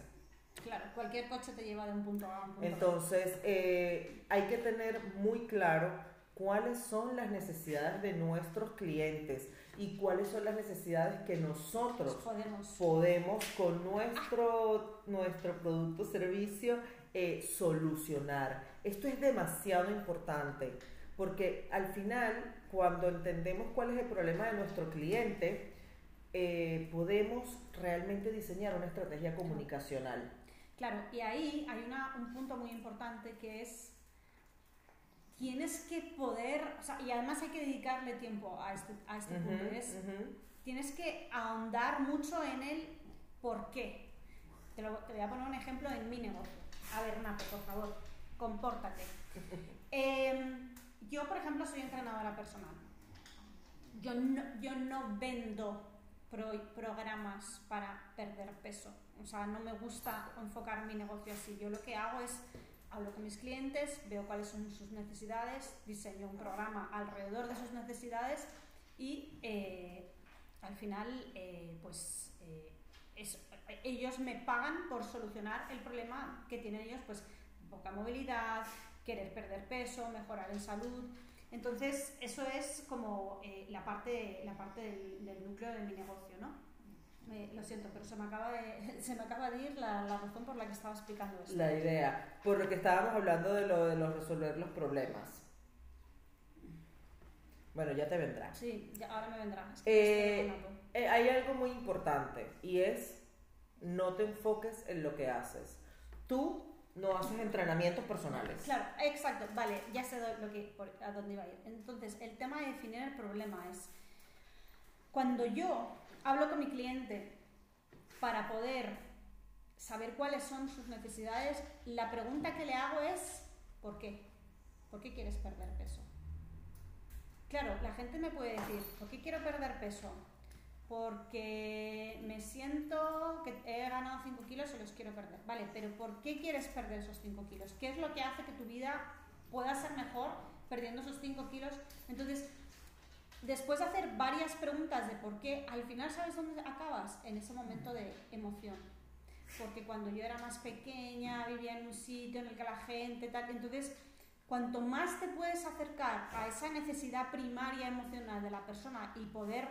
Claro, cualquier coche te lleva de un punto A a un punto. Entonces, eh, hay que tener muy claro cuáles son las necesidades de nuestros clientes y cuáles son las necesidades que nosotros podemos. podemos con nuestro, nuestro producto o servicio eh, solucionar. Esto es demasiado importante porque al final, cuando entendemos cuál es el problema de nuestro cliente, eh, podemos realmente diseñar una estrategia comunicacional. Claro, y ahí hay una, un punto muy importante que es tienes que poder, o sea, y además hay que dedicarle tiempo a este, a este Ujú, punto, es tienes que ahondar mucho en el por qué. Te, lo- te voy a poner un ejemplo en mi negocio. A ver, Nato, por favor, compórtate. Em, yo, por ejemplo, soy entrenadora personal. Yo no, yo no vendo pro- programas para perder peso. O sea, no me gusta enfocar mi negocio así. Yo lo que hago es hablo con mis clientes, veo cuáles son sus necesidades, diseño un programa alrededor de sus necesidades y eh, al final, eh, pues eh, ellos me pagan por solucionar el problema que tienen ellos, pues poca movilidad, querer perder peso, mejorar en salud. Entonces, eso es como eh, la parte, la parte del, del núcleo de mi negocio, ¿no? Eh, lo siento, pero se me acaba de, se me acaba de ir la, la razón por la que estaba explicando esto. La idea, por lo que estábamos hablando de lo de los resolver los problemas. Bueno, ya te vendrá. Sí, ya, ahora me vendrá. Es que Eh. Eh, hay algo muy importante y es no te enfoques en lo que haces. Tú no haces entrenamientos personales. Claro, exacto, vale, ya sé lo que, por- a dónde iba a ir. Entonces, el tema de definir el problema es cuando yo hablo con mi cliente para poder saber cuáles son sus necesidades, la pregunta que le hago es, ¿por qué? ¿Por qué quieres perder peso? Claro, la gente me puede decir, ¿por qué quiero perder peso? Porque me siento que he ganado 5 kilos y los quiero perder. Vale, pero ¿por qué quieres perder esos 5 kilos? ¿Qué es lo que hace que tu vida pueda ser mejor perdiendo esos 5 kilos? Entonces, después de hacer varias preguntas de por qué, al final sabes dónde acabas en ese momento de emoción. Porque cuando yo era más pequeña, vivía en un sitio en el que la gente tal, entonces cuanto más te puedes acercar a esa necesidad primaria emocional de la persona y poder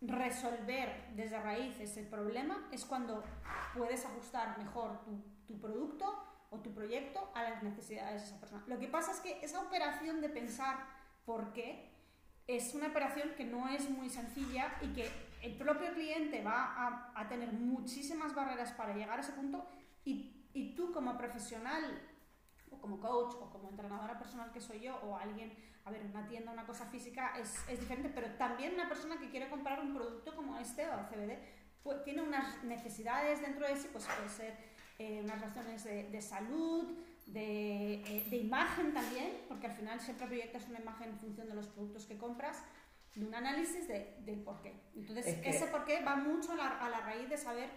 resolver desde raíz ese problema, es cuando puedes ajustar mejor tu, tu producto o tu proyecto a las necesidades de esa persona. Lo que pasa es que esa operación de pensar por qué es una operación que no es muy sencilla y que el propio cliente va a, tener muchísimas barreras para llegar a ese punto y, y, tú como profesional o como coach o como entrenadora personal que soy yo o alguien, a ver, una tienda, una cosa física es, es diferente, pero también una persona que quiere comprar un producto como este o el CBD pues, tiene unas necesidades dentro de sí, pues puede ser eh, unas razones de salud, de, eh, de, imagen también, porque al final siempre proyectas una imagen en función de los productos que compras, de un análisis de, del por qué. Entonces, es que... ese por qué va mucho a la, a la, raíz de saber,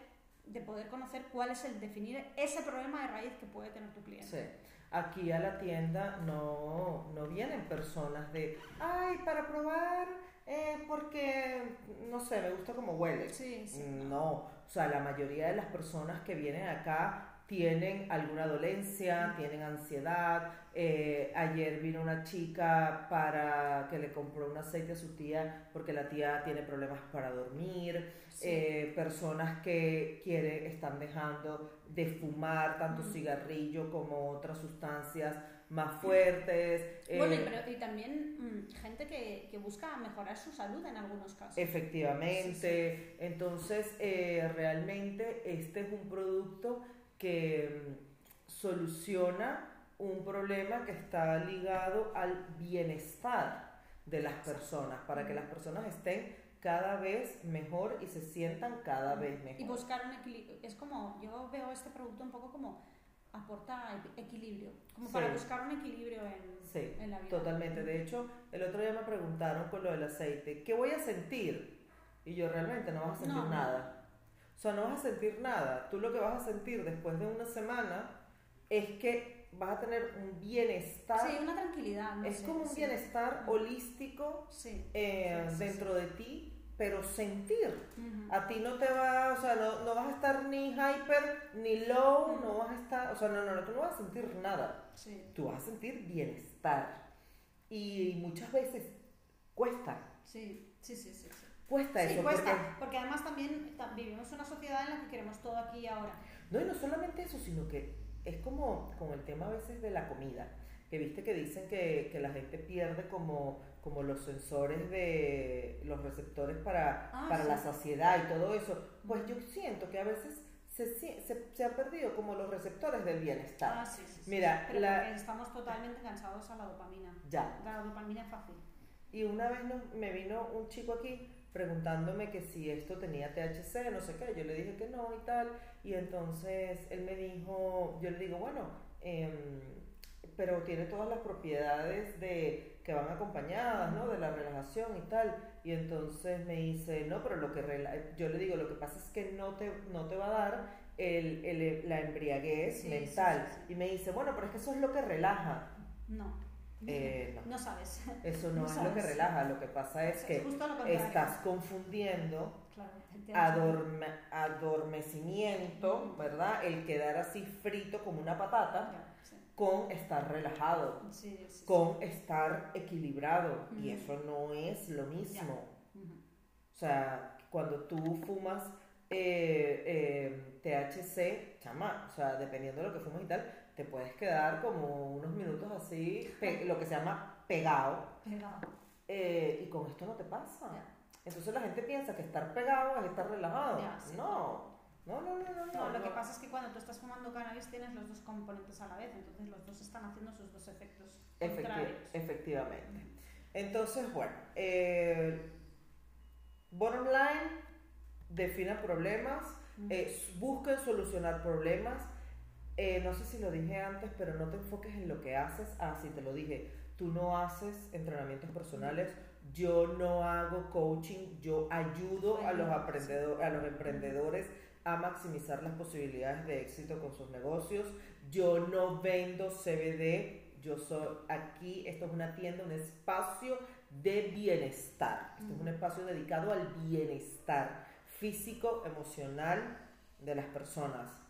de poder conocer cuál es el definir ese problema de raíz que puede tener tu cliente. Sí. Aquí a la tienda no, no vienen personas de, ay, para probar, eh, porque, no sé, me gusta como huele. Sí, sí, no, o sea, la mayoría de las personas que vienen acá tienen alguna dolencia, tienen ansiedad. Eh, ayer vino una chica para que le compró un aceite a su tía porque la tía tiene problemas para dormir. Sí. Eh, personas que quieren, están dejando de fumar tanto mm. cigarrillo como otras sustancias más fuertes. Bueno, eh, pero, y también mmm, gente que, que, busca mejorar su salud en algunos casos. Efectivamente. Sí, sí. Entonces, eh, realmente este es un producto que mm, soluciona un problema que está ligado al bienestar de las personas, para que las personas estén cada vez mejor y se sientan cada vez mejor. Y buscar un equilibrio. Es como, yo veo este producto un poco como aporta equilibrio, como sí. para buscar un equilibrio en, sí, en la vida. Totalmente. De hecho, el otro día me preguntaron con lo del aceite, ¿qué voy a sentir? Y yo realmente no vas a sentir No, no. nada. O sea, no vas a sentir nada. Tú lo que vas a sentir después de una semana es que vas a tener un bienestar. Sí, una tranquilidad. No es sé, como un sí. bienestar holístico Sí. eh, Sí, dentro de ti, pero sentir. Ujú. A ti no te va, o sea, no, no vas a estar ni hyper ni low, Ujú. no vas a estar, o sea, no, no, no, tú no vas a sentir nada. Sí, Tú vas a sentir bienestar. Y muchas veces cuesta, sí, sí, sí, sí. Cuesta Sí, eso. cuesta, porque- porque además también ta- vivimos una sociedad en la que queremos todo aquí y ahora. No, y no solamente eso, sino que es como, como el tema a veces de la comida, que viste que dicen que, que la gente pierde como, como los sensores de los receptores para, Ah, para sí. la saciedad y todo eso. Pues yo siento que a veces se, se, se, han perdido como los receptores del bienestar. Ah, sí, sí, sí. Mira, Pero la- estamos totalmente enganchados a la dopamina. Ya. La dopamina es fácil. Y una vez me vino un chico aquí preguntándome que si esto tenía THC, no sé qué, yo le dije que no y tal, y entonces él me dijo, yo le digo, bueno, em, pero tiene todas las propiedades de que van acompañadas, ¿no? De la relajación y tal, y entonces me dice, no, pero lo que yo le digo, lo que pasa es que no te, no te va a dar el, el- la embriaguez Sí, mental, sí, sí, sí. y me dice, bueno, pero es que eso es lo que relaja, No. Eh, no. No sabes. eso no, No es lo que relaja, lo que pasa es que estás confundiendo Claro, adorme- adormecimiento, ¿verdad? El quedar así frito como una patata, sí. con estar relajado, Sí, sí, con estar equilibrado. Y eso no es lo mismo. O sea, cuando tú fumas eh, eh, THC, chama, o sea, dependiendo de lo que fumes y tal, te puedes quedar como unos minutos así, lo que se llama pegado. Pegado. Eh, y con esto no te pasa. Ya. Entonces la gente piensa que estar pegado es estar relajado. Ya, sí. no. no, no, no, no, no. No, lo que no. pasa es que cuando tú estás fumando cannabis tienes los dos componentes a la vez, entonces los dos están haciendo sus dos efectos Efecti- efectivamente. Entonces, bueno, eh, bottom line, defina problemas, Eh, busquen solucionar problemas. Eh, no sé si lo dije antes, pero no te enfoques en lo que haces. Ah, sí, te lo dije. Tú no haces entrenamientos personales. Yo no hago coaching. Yo ayudo a los, a los emprendedores a maximizar las posibilidades de éxito con sus negocios. Yo no vendo CBD. Yo soy aquí, esto es una tienda, un espacio de bienestar. Esto es un espacio dedicado al bienestar físico, emocional de las personas.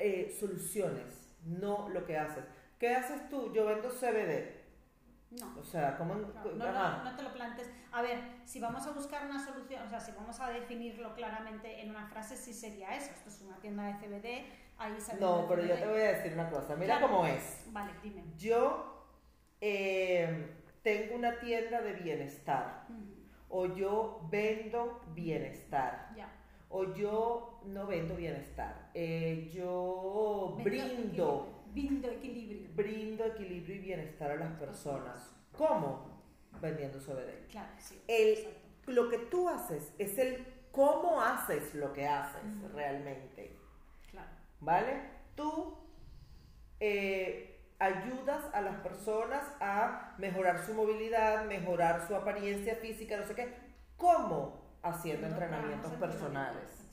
Eh, soluciones, no lo que haces. ¿Qué haces tú? Yo vendo CBD. No. O sea, ¿cómo? No, no, no, te lo plantes. A ver, si vamos a buscar una solución, o sea, si vamos a definirlo claramente en una frase, sí sería eso. Esto es una tienda de CBD, ahí se No, pero yo te voy a decir una cosa. Mira cómo es. Vale, dime. Yo eh, tengo una tienda de bienestar. O yo vendo bienestar. Ya. O yo no vendo bienestar. Eh, yo brindo. Brindo equilibrio. Brindo equilibrio y bienestar a las personas. ¿Cómo? Vendiendo CBD. Claro, sí. El, lo que tú haces es el cómo haces lo que haces realmente. Claro. ¿Vale? Tú eh, ayudas a las personas a mejorar su movilidad, mejorar su apariencia física, no sé qué. ¿Cómo? Haciendo entrenamientos personales.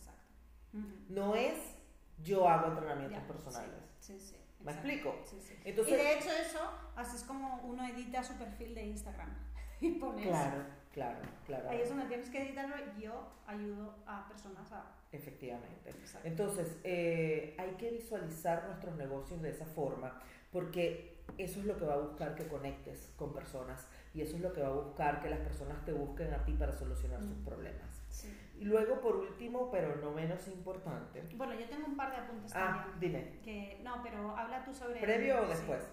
No es yo hago entrenamientos personales. Sí, sí, ¿Me explico? Sí, sí. Entonces, y de hecho eso, así es como uno edita su perfil de Instagram. Y pones... Claro, claro, claro. Ahí es donde tienes que editarlo. Yo ayudo a personas a... Efectivamente. Entonces, eh, hay que visualizar nuestros negocios de esa forma porque eso es lo que va a buscar que conectes con personas y eso es lo que va a buscar que las personas te busquen a ti para solucionar sus problemas. Y luego, por último, pero no menos importante. Bueno, yo tengo un par de apuntes ah, también. dime. Que, no, pero habla tú sobre... ¿Previo o después?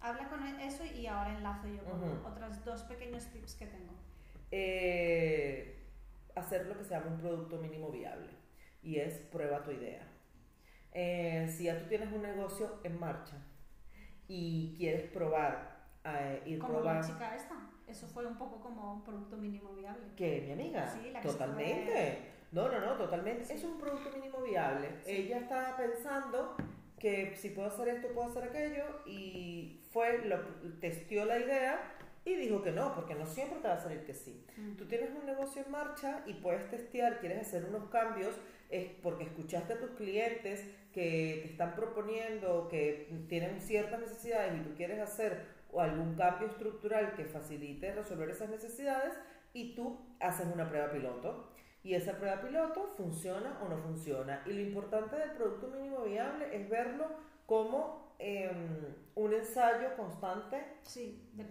Habla con eso y ahora enlazo yo con otros dos pequeños tips que tengo. Eh, hacer lo que se llama un producto mínimo viable y es prueba tu idea. Eh, si ya tú tienes un negocio en marcha, y quieres probar, eh, ir como probar... la chica esta, eso fue un poco como un producto mínimo viable. ¿Qué, mi amiga? Sí, la que Totalmente. No, no, no, totalmente. Es un producto mínimo viable. Ella estaba pensando que si puedo hacer esto, puedo hacer aquello, y fue, lo, testió la idea y dijo que no, porque no siempre te va a salir que sí. Mm. Tú tienes un negocio en marcha y puedes testear, quieres hacer unos cambios, es porque escuchaste a tus clientes que te están proponiendo, que tienen ciertas necesidades y tú quieres hacer algún cambio estructural que facilite resolver esas necesidades y tú haces una prueba piloto. Y esa prueba piloto funciona o no funciona. Y lo importante del producto mínimo viable es verlo como em, un ensayo constante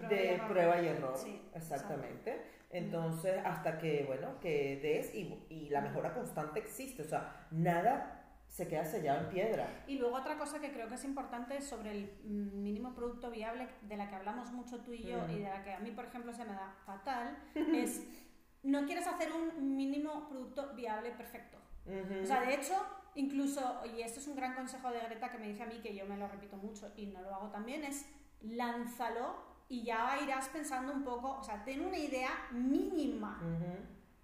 de prueba y error. Exactamente. Entonces, hasta que, bueno, que des y, y la mejora constante existe. O sea, nada se queda sellado en piedra. Y luego otra cosa que creo que es importante sobre el mínimo producto viable, de la que hablamos mucho tú y yo, y de la que a mí, por ejemplo, se me da fatal, es no quieres hacer un mínimo producto viable perfecto. O sea, de hecho, incluso, y esto es un gran consejo de Greta que me dice a mí, que yo me lo repito mucho y no lo hago también, es lánzalo y ya irás pensando un poco, o sea, ten una idea mínima.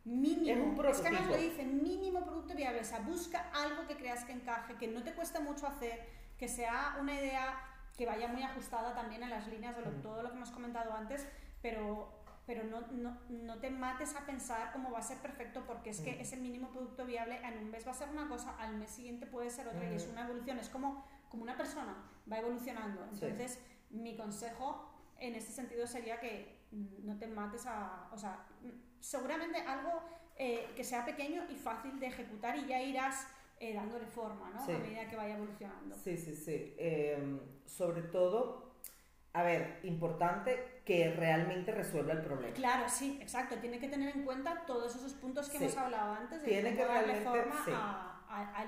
Mínimo. Es, que además lo dicen, mínimo producto viable. O sea, busca algo que creas que encaje, que no te cueste mucho hacer, que sea una idea que vaya muy ajustada también a las líneas de mm. todo lo que hemos comentado antes, pero, pero no, no, no, te mates a pensar cómo va a ser perfecto, porque es que mm. ese mínimo producto viable en un mes va a ser una cosa, al mes siguiente puede ser otra, y es mm. una evolución. Es como, como una persona, va evolucionando. Entonces, mi consejo en este sentido sería que no te mates a. O sea, seguramente algo eh, que sea pequeño y fácil de ejecutar y ya irás eh, dándole forma, ¿no? A medida que vaya evolucionando. Sí, sí, sí. Em, sobre todo, a ver, importante que realmente resuelva el problema. Claro, sí, exacto. Tiene que tener en cuenta todos esos puntos que hemos hablado antes. De Tiene que darle forma a,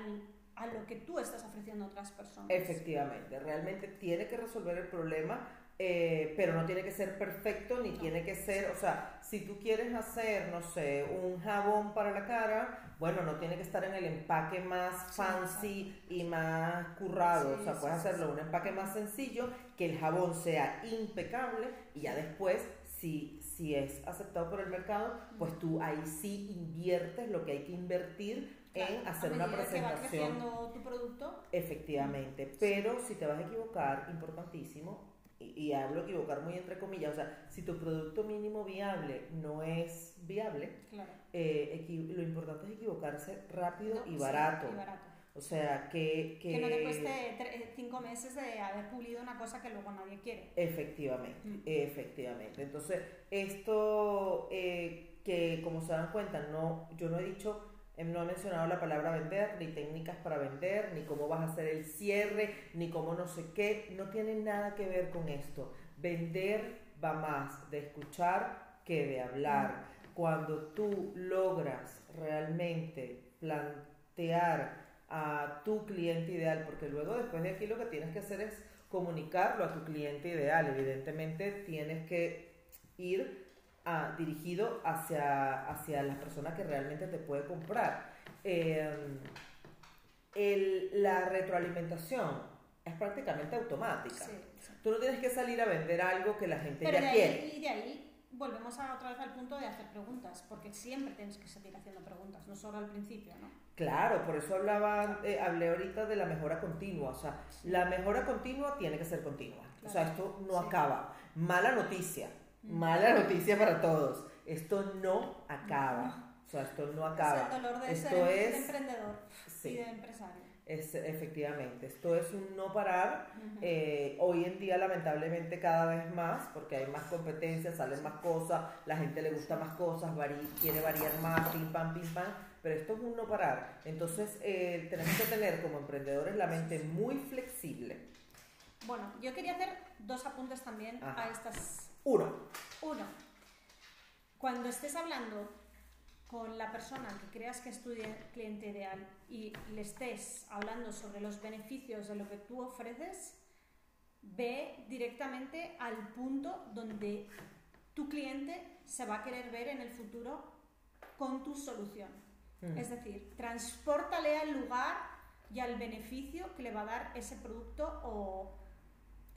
a lo que tú estás ofreciendo a otras personas. Efectivamente, realmente tiene que resolver el problema eh, pero no tiene que ser perfecto ni tiene que ser, o sea, si tú quieres hacer, no sé, un jabón para la cara, bueno, no tiene que estar en el empaque más fancy y más currado, o sea, puedes hacerlo un empaque más sencillo, que el jabón sea impecable y ya después si, si es aceptado por el mercado, pues tú ahí sí inviertes lo que hay que invertir en hacer una presentación. Que va creciendo tu producto. Efectivamente, pero si te vas a equivocar, importantísimo, y, hablo equivocar muy entre comillas, o sea, si tu producto mínimo viable no es viable, eh, lo importante es equivocarse rápido y, barato. O sea, que, que... no te cueste cinco meses de haber pulido una cosa que luego nadie quiere. Efectivamente, mm. efectivamente. Entonces, esto eh, que como se dan cuenta, no, yo no he dicho no he mencionado la palabra vender, ni técnicas para vender, ni cómo vas a hacer el cierre, ni cómo no sé qué. No tiene nada que ver con esto. Vender va más de escuchar que de hablar. Cuando tú logras realmente plantear a tu cliente ideal, porque luego después de aquí lo que tienes que hacer es comunicarlo a tu cliente ideal. Evidentemente tienes que ir dirigido hacia, hacia la persona que realmente te puede comprar. Em, la retroalimentación es prácticamente automática. Tú no tienes que salir a vender algo que la gente ya quiere. Y de ahí volvemos a, otra vez al punto de hacer preguntas, porque siempre tienes que seguir haciendo preguntas, no solo al principio, ¿no? Claro, por eso hablaba, eh, hablé ahorita de la mejora continua. O sea, la mejora continua tiene que ser continua. O sea, esto no acaba. Mala noticia Mala noticia para todos. Esto no acaba. O sea, esto no acaba. Es el dolor de esto ser es, emprendedor y de empresario. Es, efectivamente, esto es un no parar. Eh, hoy en día, lamentablemente, cada vez más, porque hay más competencia, salen más cosas, la gente le gusta más cosas, quiere variar más, pim, pam, pim, pam, pero esto es un no parar. Entonces, eh, tenemos que tener como emprendedores la mente muy flexible. Bueno, yo quería hacer dos apuntes también a estas uno. Uno. Cuando estés hablando con la persona que creas que es tu cliente ideal y le estés hablando sobre los beneficios de lo que tú ofreces, ve directamente al punto donde tu cliente se va a querer ver en el futuro con tu solución. Mm. Es decir, transpórtale al lugar y al beneficio que le va a dar ese producto o,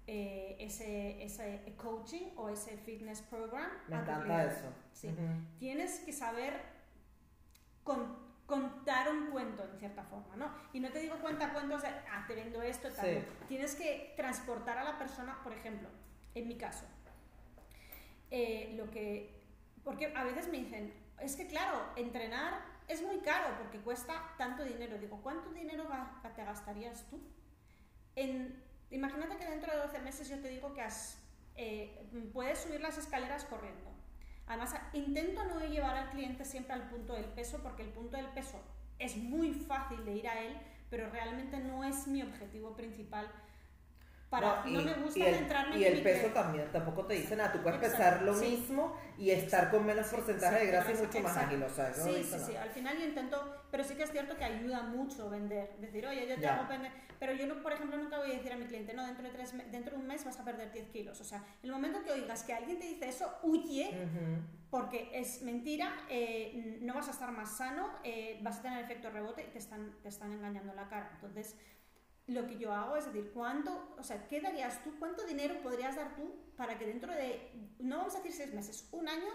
eh, ese, ese, coaching o ese fitness program. Me encanta eso. Sí. Tienes que saber contar un cuento en cierta forma, ¿no? Y no te digo cuenta cuentos de, ah, te vendo esto, tal. Tienes que transportar a la persona, por ejemplo, en mi caso, eh, lo que... Porque a veces me dicen, es que claro, entrenar es muy caro porque cuesta tanto dinero. Digo, ¿cuánto dinero te gastarías tú en Imagínate que dentro de 12 meses yo te digo que eh, puedes subir las escaleras corriendo. Además, intento no llevar al cliente siempre al punto del peso, porque el punto del peso es muy fácil de ir a él, pero realmente no es mi objetivo principal no, y, me gusta y el, peso también, tampoco te dicen, ah, tú puedes pesar lo mismo y estar con menos porcentaje de grasa y mucho más ágil, o sea, Sí, sí, sí, al final yo intento, pero sí que es cierto que ayuda mucho vender, decir, oye, yo te hago vender, pero yo, no, por ejemplo, nunca voy a decir a mi cliente, no, dentro de, tres, dentro de un mes vas a perder 10 kilos, o sea, el momento que oigas que alguien te dice eso, huye, porque es mentira, eh, no vas a estar más sano, eh, vas a tener efecto rebote y te están, te están engañando la cara, entonces lo que yo hago es decir, ¿cuánto, o sea, qué darías tú, cuánto dinero podrías dar tú para que dentro de, no vamos a decir seis meses, un año,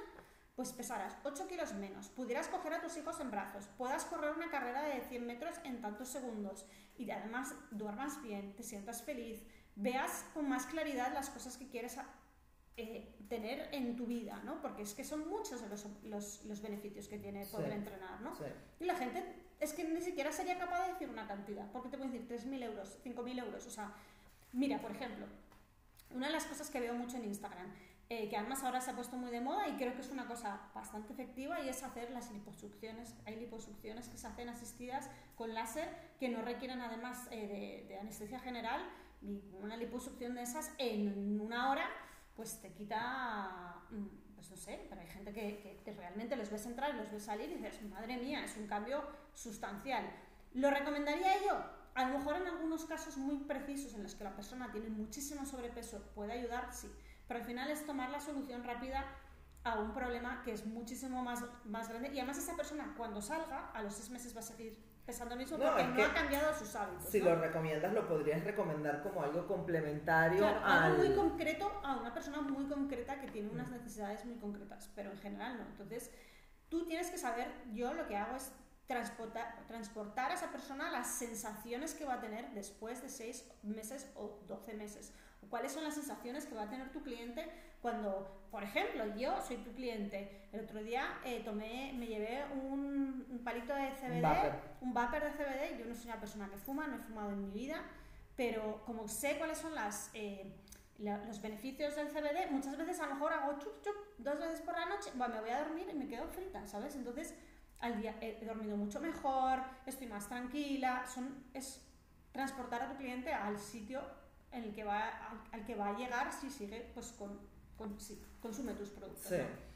pues pesaras 8 kilos menos, pudieras coger a tus hijos en brazos, puedas correr una carrera de 100 metros en tantos segundos y además duermas bien, te sientas feliz, veas con más claridad las cosas que quieres eh, tener en tu vida, ¿no? Porque es que son muchos los, los, los beneficios que tiene poder entrenar, ¿no? Y la gente es que ni siquiera sería capaz de decir una cantidad, porque te pueden decir 3.000 euros, 5.000 euros, o sea, mira, por ejemplo, una de las cosas que veo mucho en Instagram, eh, que además ahora se ha puesto muy de moda y creo que es una cosa bastante efectiva y es hacer las liposucciones. Hay liposucciones que se hacen asistidas con láser que no requieren además eh, de, anestesia general y una liposucción de esas en una hora pues te quita mm, pues no sé, pero hay gente que, que, realmente los ves entrar los ves salir y dices, madre mía, es un cambio sustancial. ¿Lo recomendaría yo? A lo mejor en algunos casos muy precisos en los que la persona tiene muchísimo sobrepeso puede ayudar, sí, pero al final es tomar la solución rápida a un problema que es muchísimo más, más grande y además esa persona cuando salga a los seis meses va a seguir mismo No, porque no ha cambiado sus hábitos. Si ¿no? lo recomiendas, lo podrías recomendar como algo complementario Claro, al... algo muy concreto a una persona muy concreta que tiene unas necesidades muy concretas, pero en general no. Entonces, tú tienes que saber, yo lo que hago es transportar, transportar a esa persona las sensaciones que va a tener después de 6 meses o 12 meses. Cuáles son las sensaciones que va a tener tu cliente cuando, por ejemplo, yo soy tu cliente. El otro día eh, tomé, me llevé un, un palito de CBD, vapor. un vapor de CBD. Yo no soy una persona que fuma, no he fumado en mi vida, pero como sé cuáles son las, eh, los beneficios del CBD, muchas veces a lo mejor hago chup chup dos veces por la noche, bueno, me voy a dormir y me quedo frita, ¿sabes? Entonces al día he he dormido mucho mejor, estoy más tranquila, son, es transportar a tu cliente al sitio en el que va, al, al que va a llegar si sigue, pues con, con- si consume tus productos. Sí. ¿no?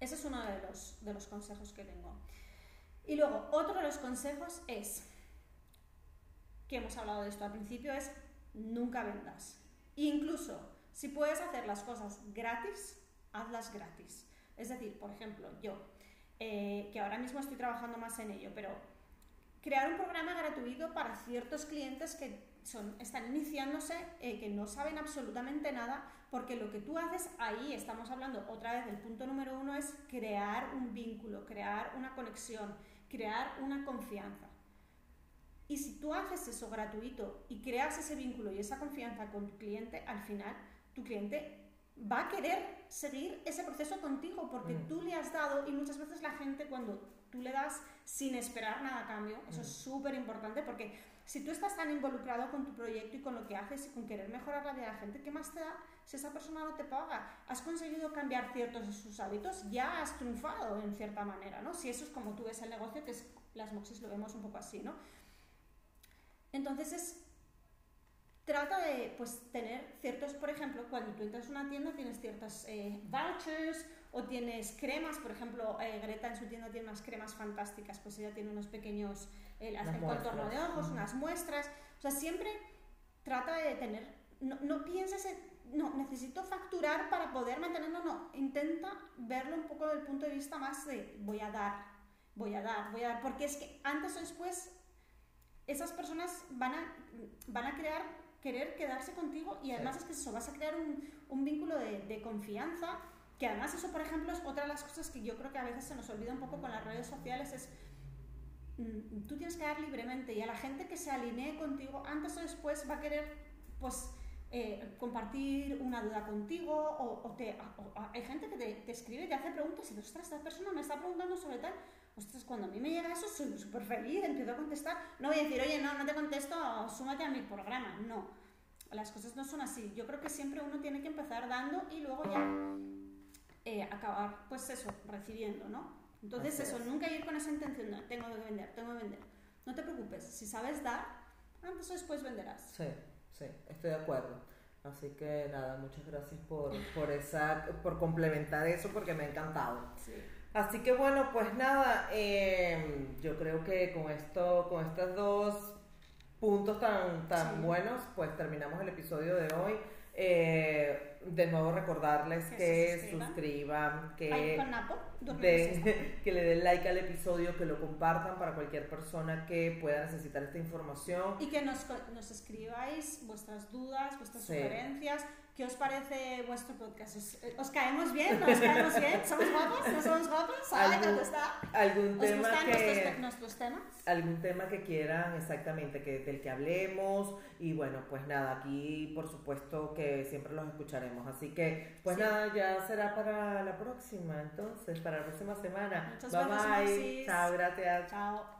Ese es uno de los, de los consejos que tengo. Y luego, otro de los consejos es, que hemos hablado de esto al principio, es nunca vendas. Incluso si puedes hacer las cosas gratis, hazlas gratis. Es decir, por ejemplo, yo, eh, que ahora mismo estoy trabajando más en ello, pero crear un programa gratuito para ciertos clientes que son, están iniciándose, eh, que no saben absolutamente nada, porque lo que tú haces ahí, estamos hablando otra vez del punto número uno, es crear un vínculo, crear una conexión, crear una confianza. Y si tú haces eso gratuito y creas ese vínculo y esa confianza con tu cliente, al final tu cliente va a querer seguir ese proceso contigo porque Mm. tú le has dado y muchas veces la gente cuando tú le das sin esperar nada a cambio, eso es Mm. súper importante porque si tú estás tan involucrado con tu proyecto y con lo que haces y con querer mejorar la vida de la gente, ¿qué más te da si esa persona no te paga? Has conseguido cambiar ciertos de sus hábitos, ya has triunfado en cierta manera, ¿no? Si eso es como tú ves el negocio, que es, las Moxis lo vemos un poco así, ¿no? Entonces es trata de pues tener ciertos, por ejemplo, cuando tú entras a una tienda tienes ciertas eh, vouchers o tienes cremas, por ejemplo, eh, Greta en su tienda tiene unas cremas fantásticas, pues ella tiene unos pequeños, las- Unas el contorno de ojos, unas muestras, o sea, siempre trata de tener, no, no pienses en, no, necesito facturar para poder mantenerlo, no, intenta verlo un poco del punto de vista más de voy a dar, voy a dar, voy a dar, porque es que antes o después esas personas van a, van a crear, querer quedarse contigo y además Sí. es que eso, vas a crear un, un vínculo de, de confianza, que además eso, por ejemplo, es otra de las cosas que yo creo que a veces se nos olvida un poco con las redes sociales, es tú tienes que dar libremente y a la gente que se alinee contigo, antes o después va a querer, pues, eh, compartir una duda contigo o, o te, o- hay gente que te, te escribe y te hace preguntas y ostras, esta persona me está preguntando sobre tal. Ostras, cuando a mí me llega eso soy súper feliz, empiezo a contestar. No voy a decir, oye, no, no te contesto, súmate a mi programa. No, las cosas no son así. Yo creo que siempre uno tiene que empezar dando y luego ya eh, acabar, pues eso, recibiendo, ¿no? Entonces Así eso, es. nunca ir con esa intención de tengo que vender, tengo que vender. No te preocupes, si sabes dar, antes o después venderás. Sí, sí, estoy de acuerdo. Así que nada, muchas gracias por, por, esa, por complementar eso porque me ha encantado. Sí. Así que bueno, pues nada, eh, yo creo que con esto, con estos dos puntos tan, tan Sí. buenos, pues terminamos el episodio de hoy. Eh, de nuevo recordarles Que que, se suscriban. suscriban, que, con Napo, que le den like al episodio, que lo compartan para cualquier persona que pueda necesitar esta información. Y que nos, nos escribáis vuestras dudas, vuestras Sí. sugerencias. ¿Qué os parece vuestro podcast? ¿Os, eh, os caemos bien? ¿No os caemos bien? ¿Somos guapos? ¿No somos guapos? ¿Ay, Algún- ¿dónde está? Algún ¿Os tema gustan que... nuestros, te- nuestros temas? algún tema que quieran exactamente que del que hablemos y bueno pues nada aquí por supuesto que siempre los escucharemos así que pues Sí. nada ya será para la próxima entonces para la próxima semana Muchas bye gracias, bye chao gracias Chao.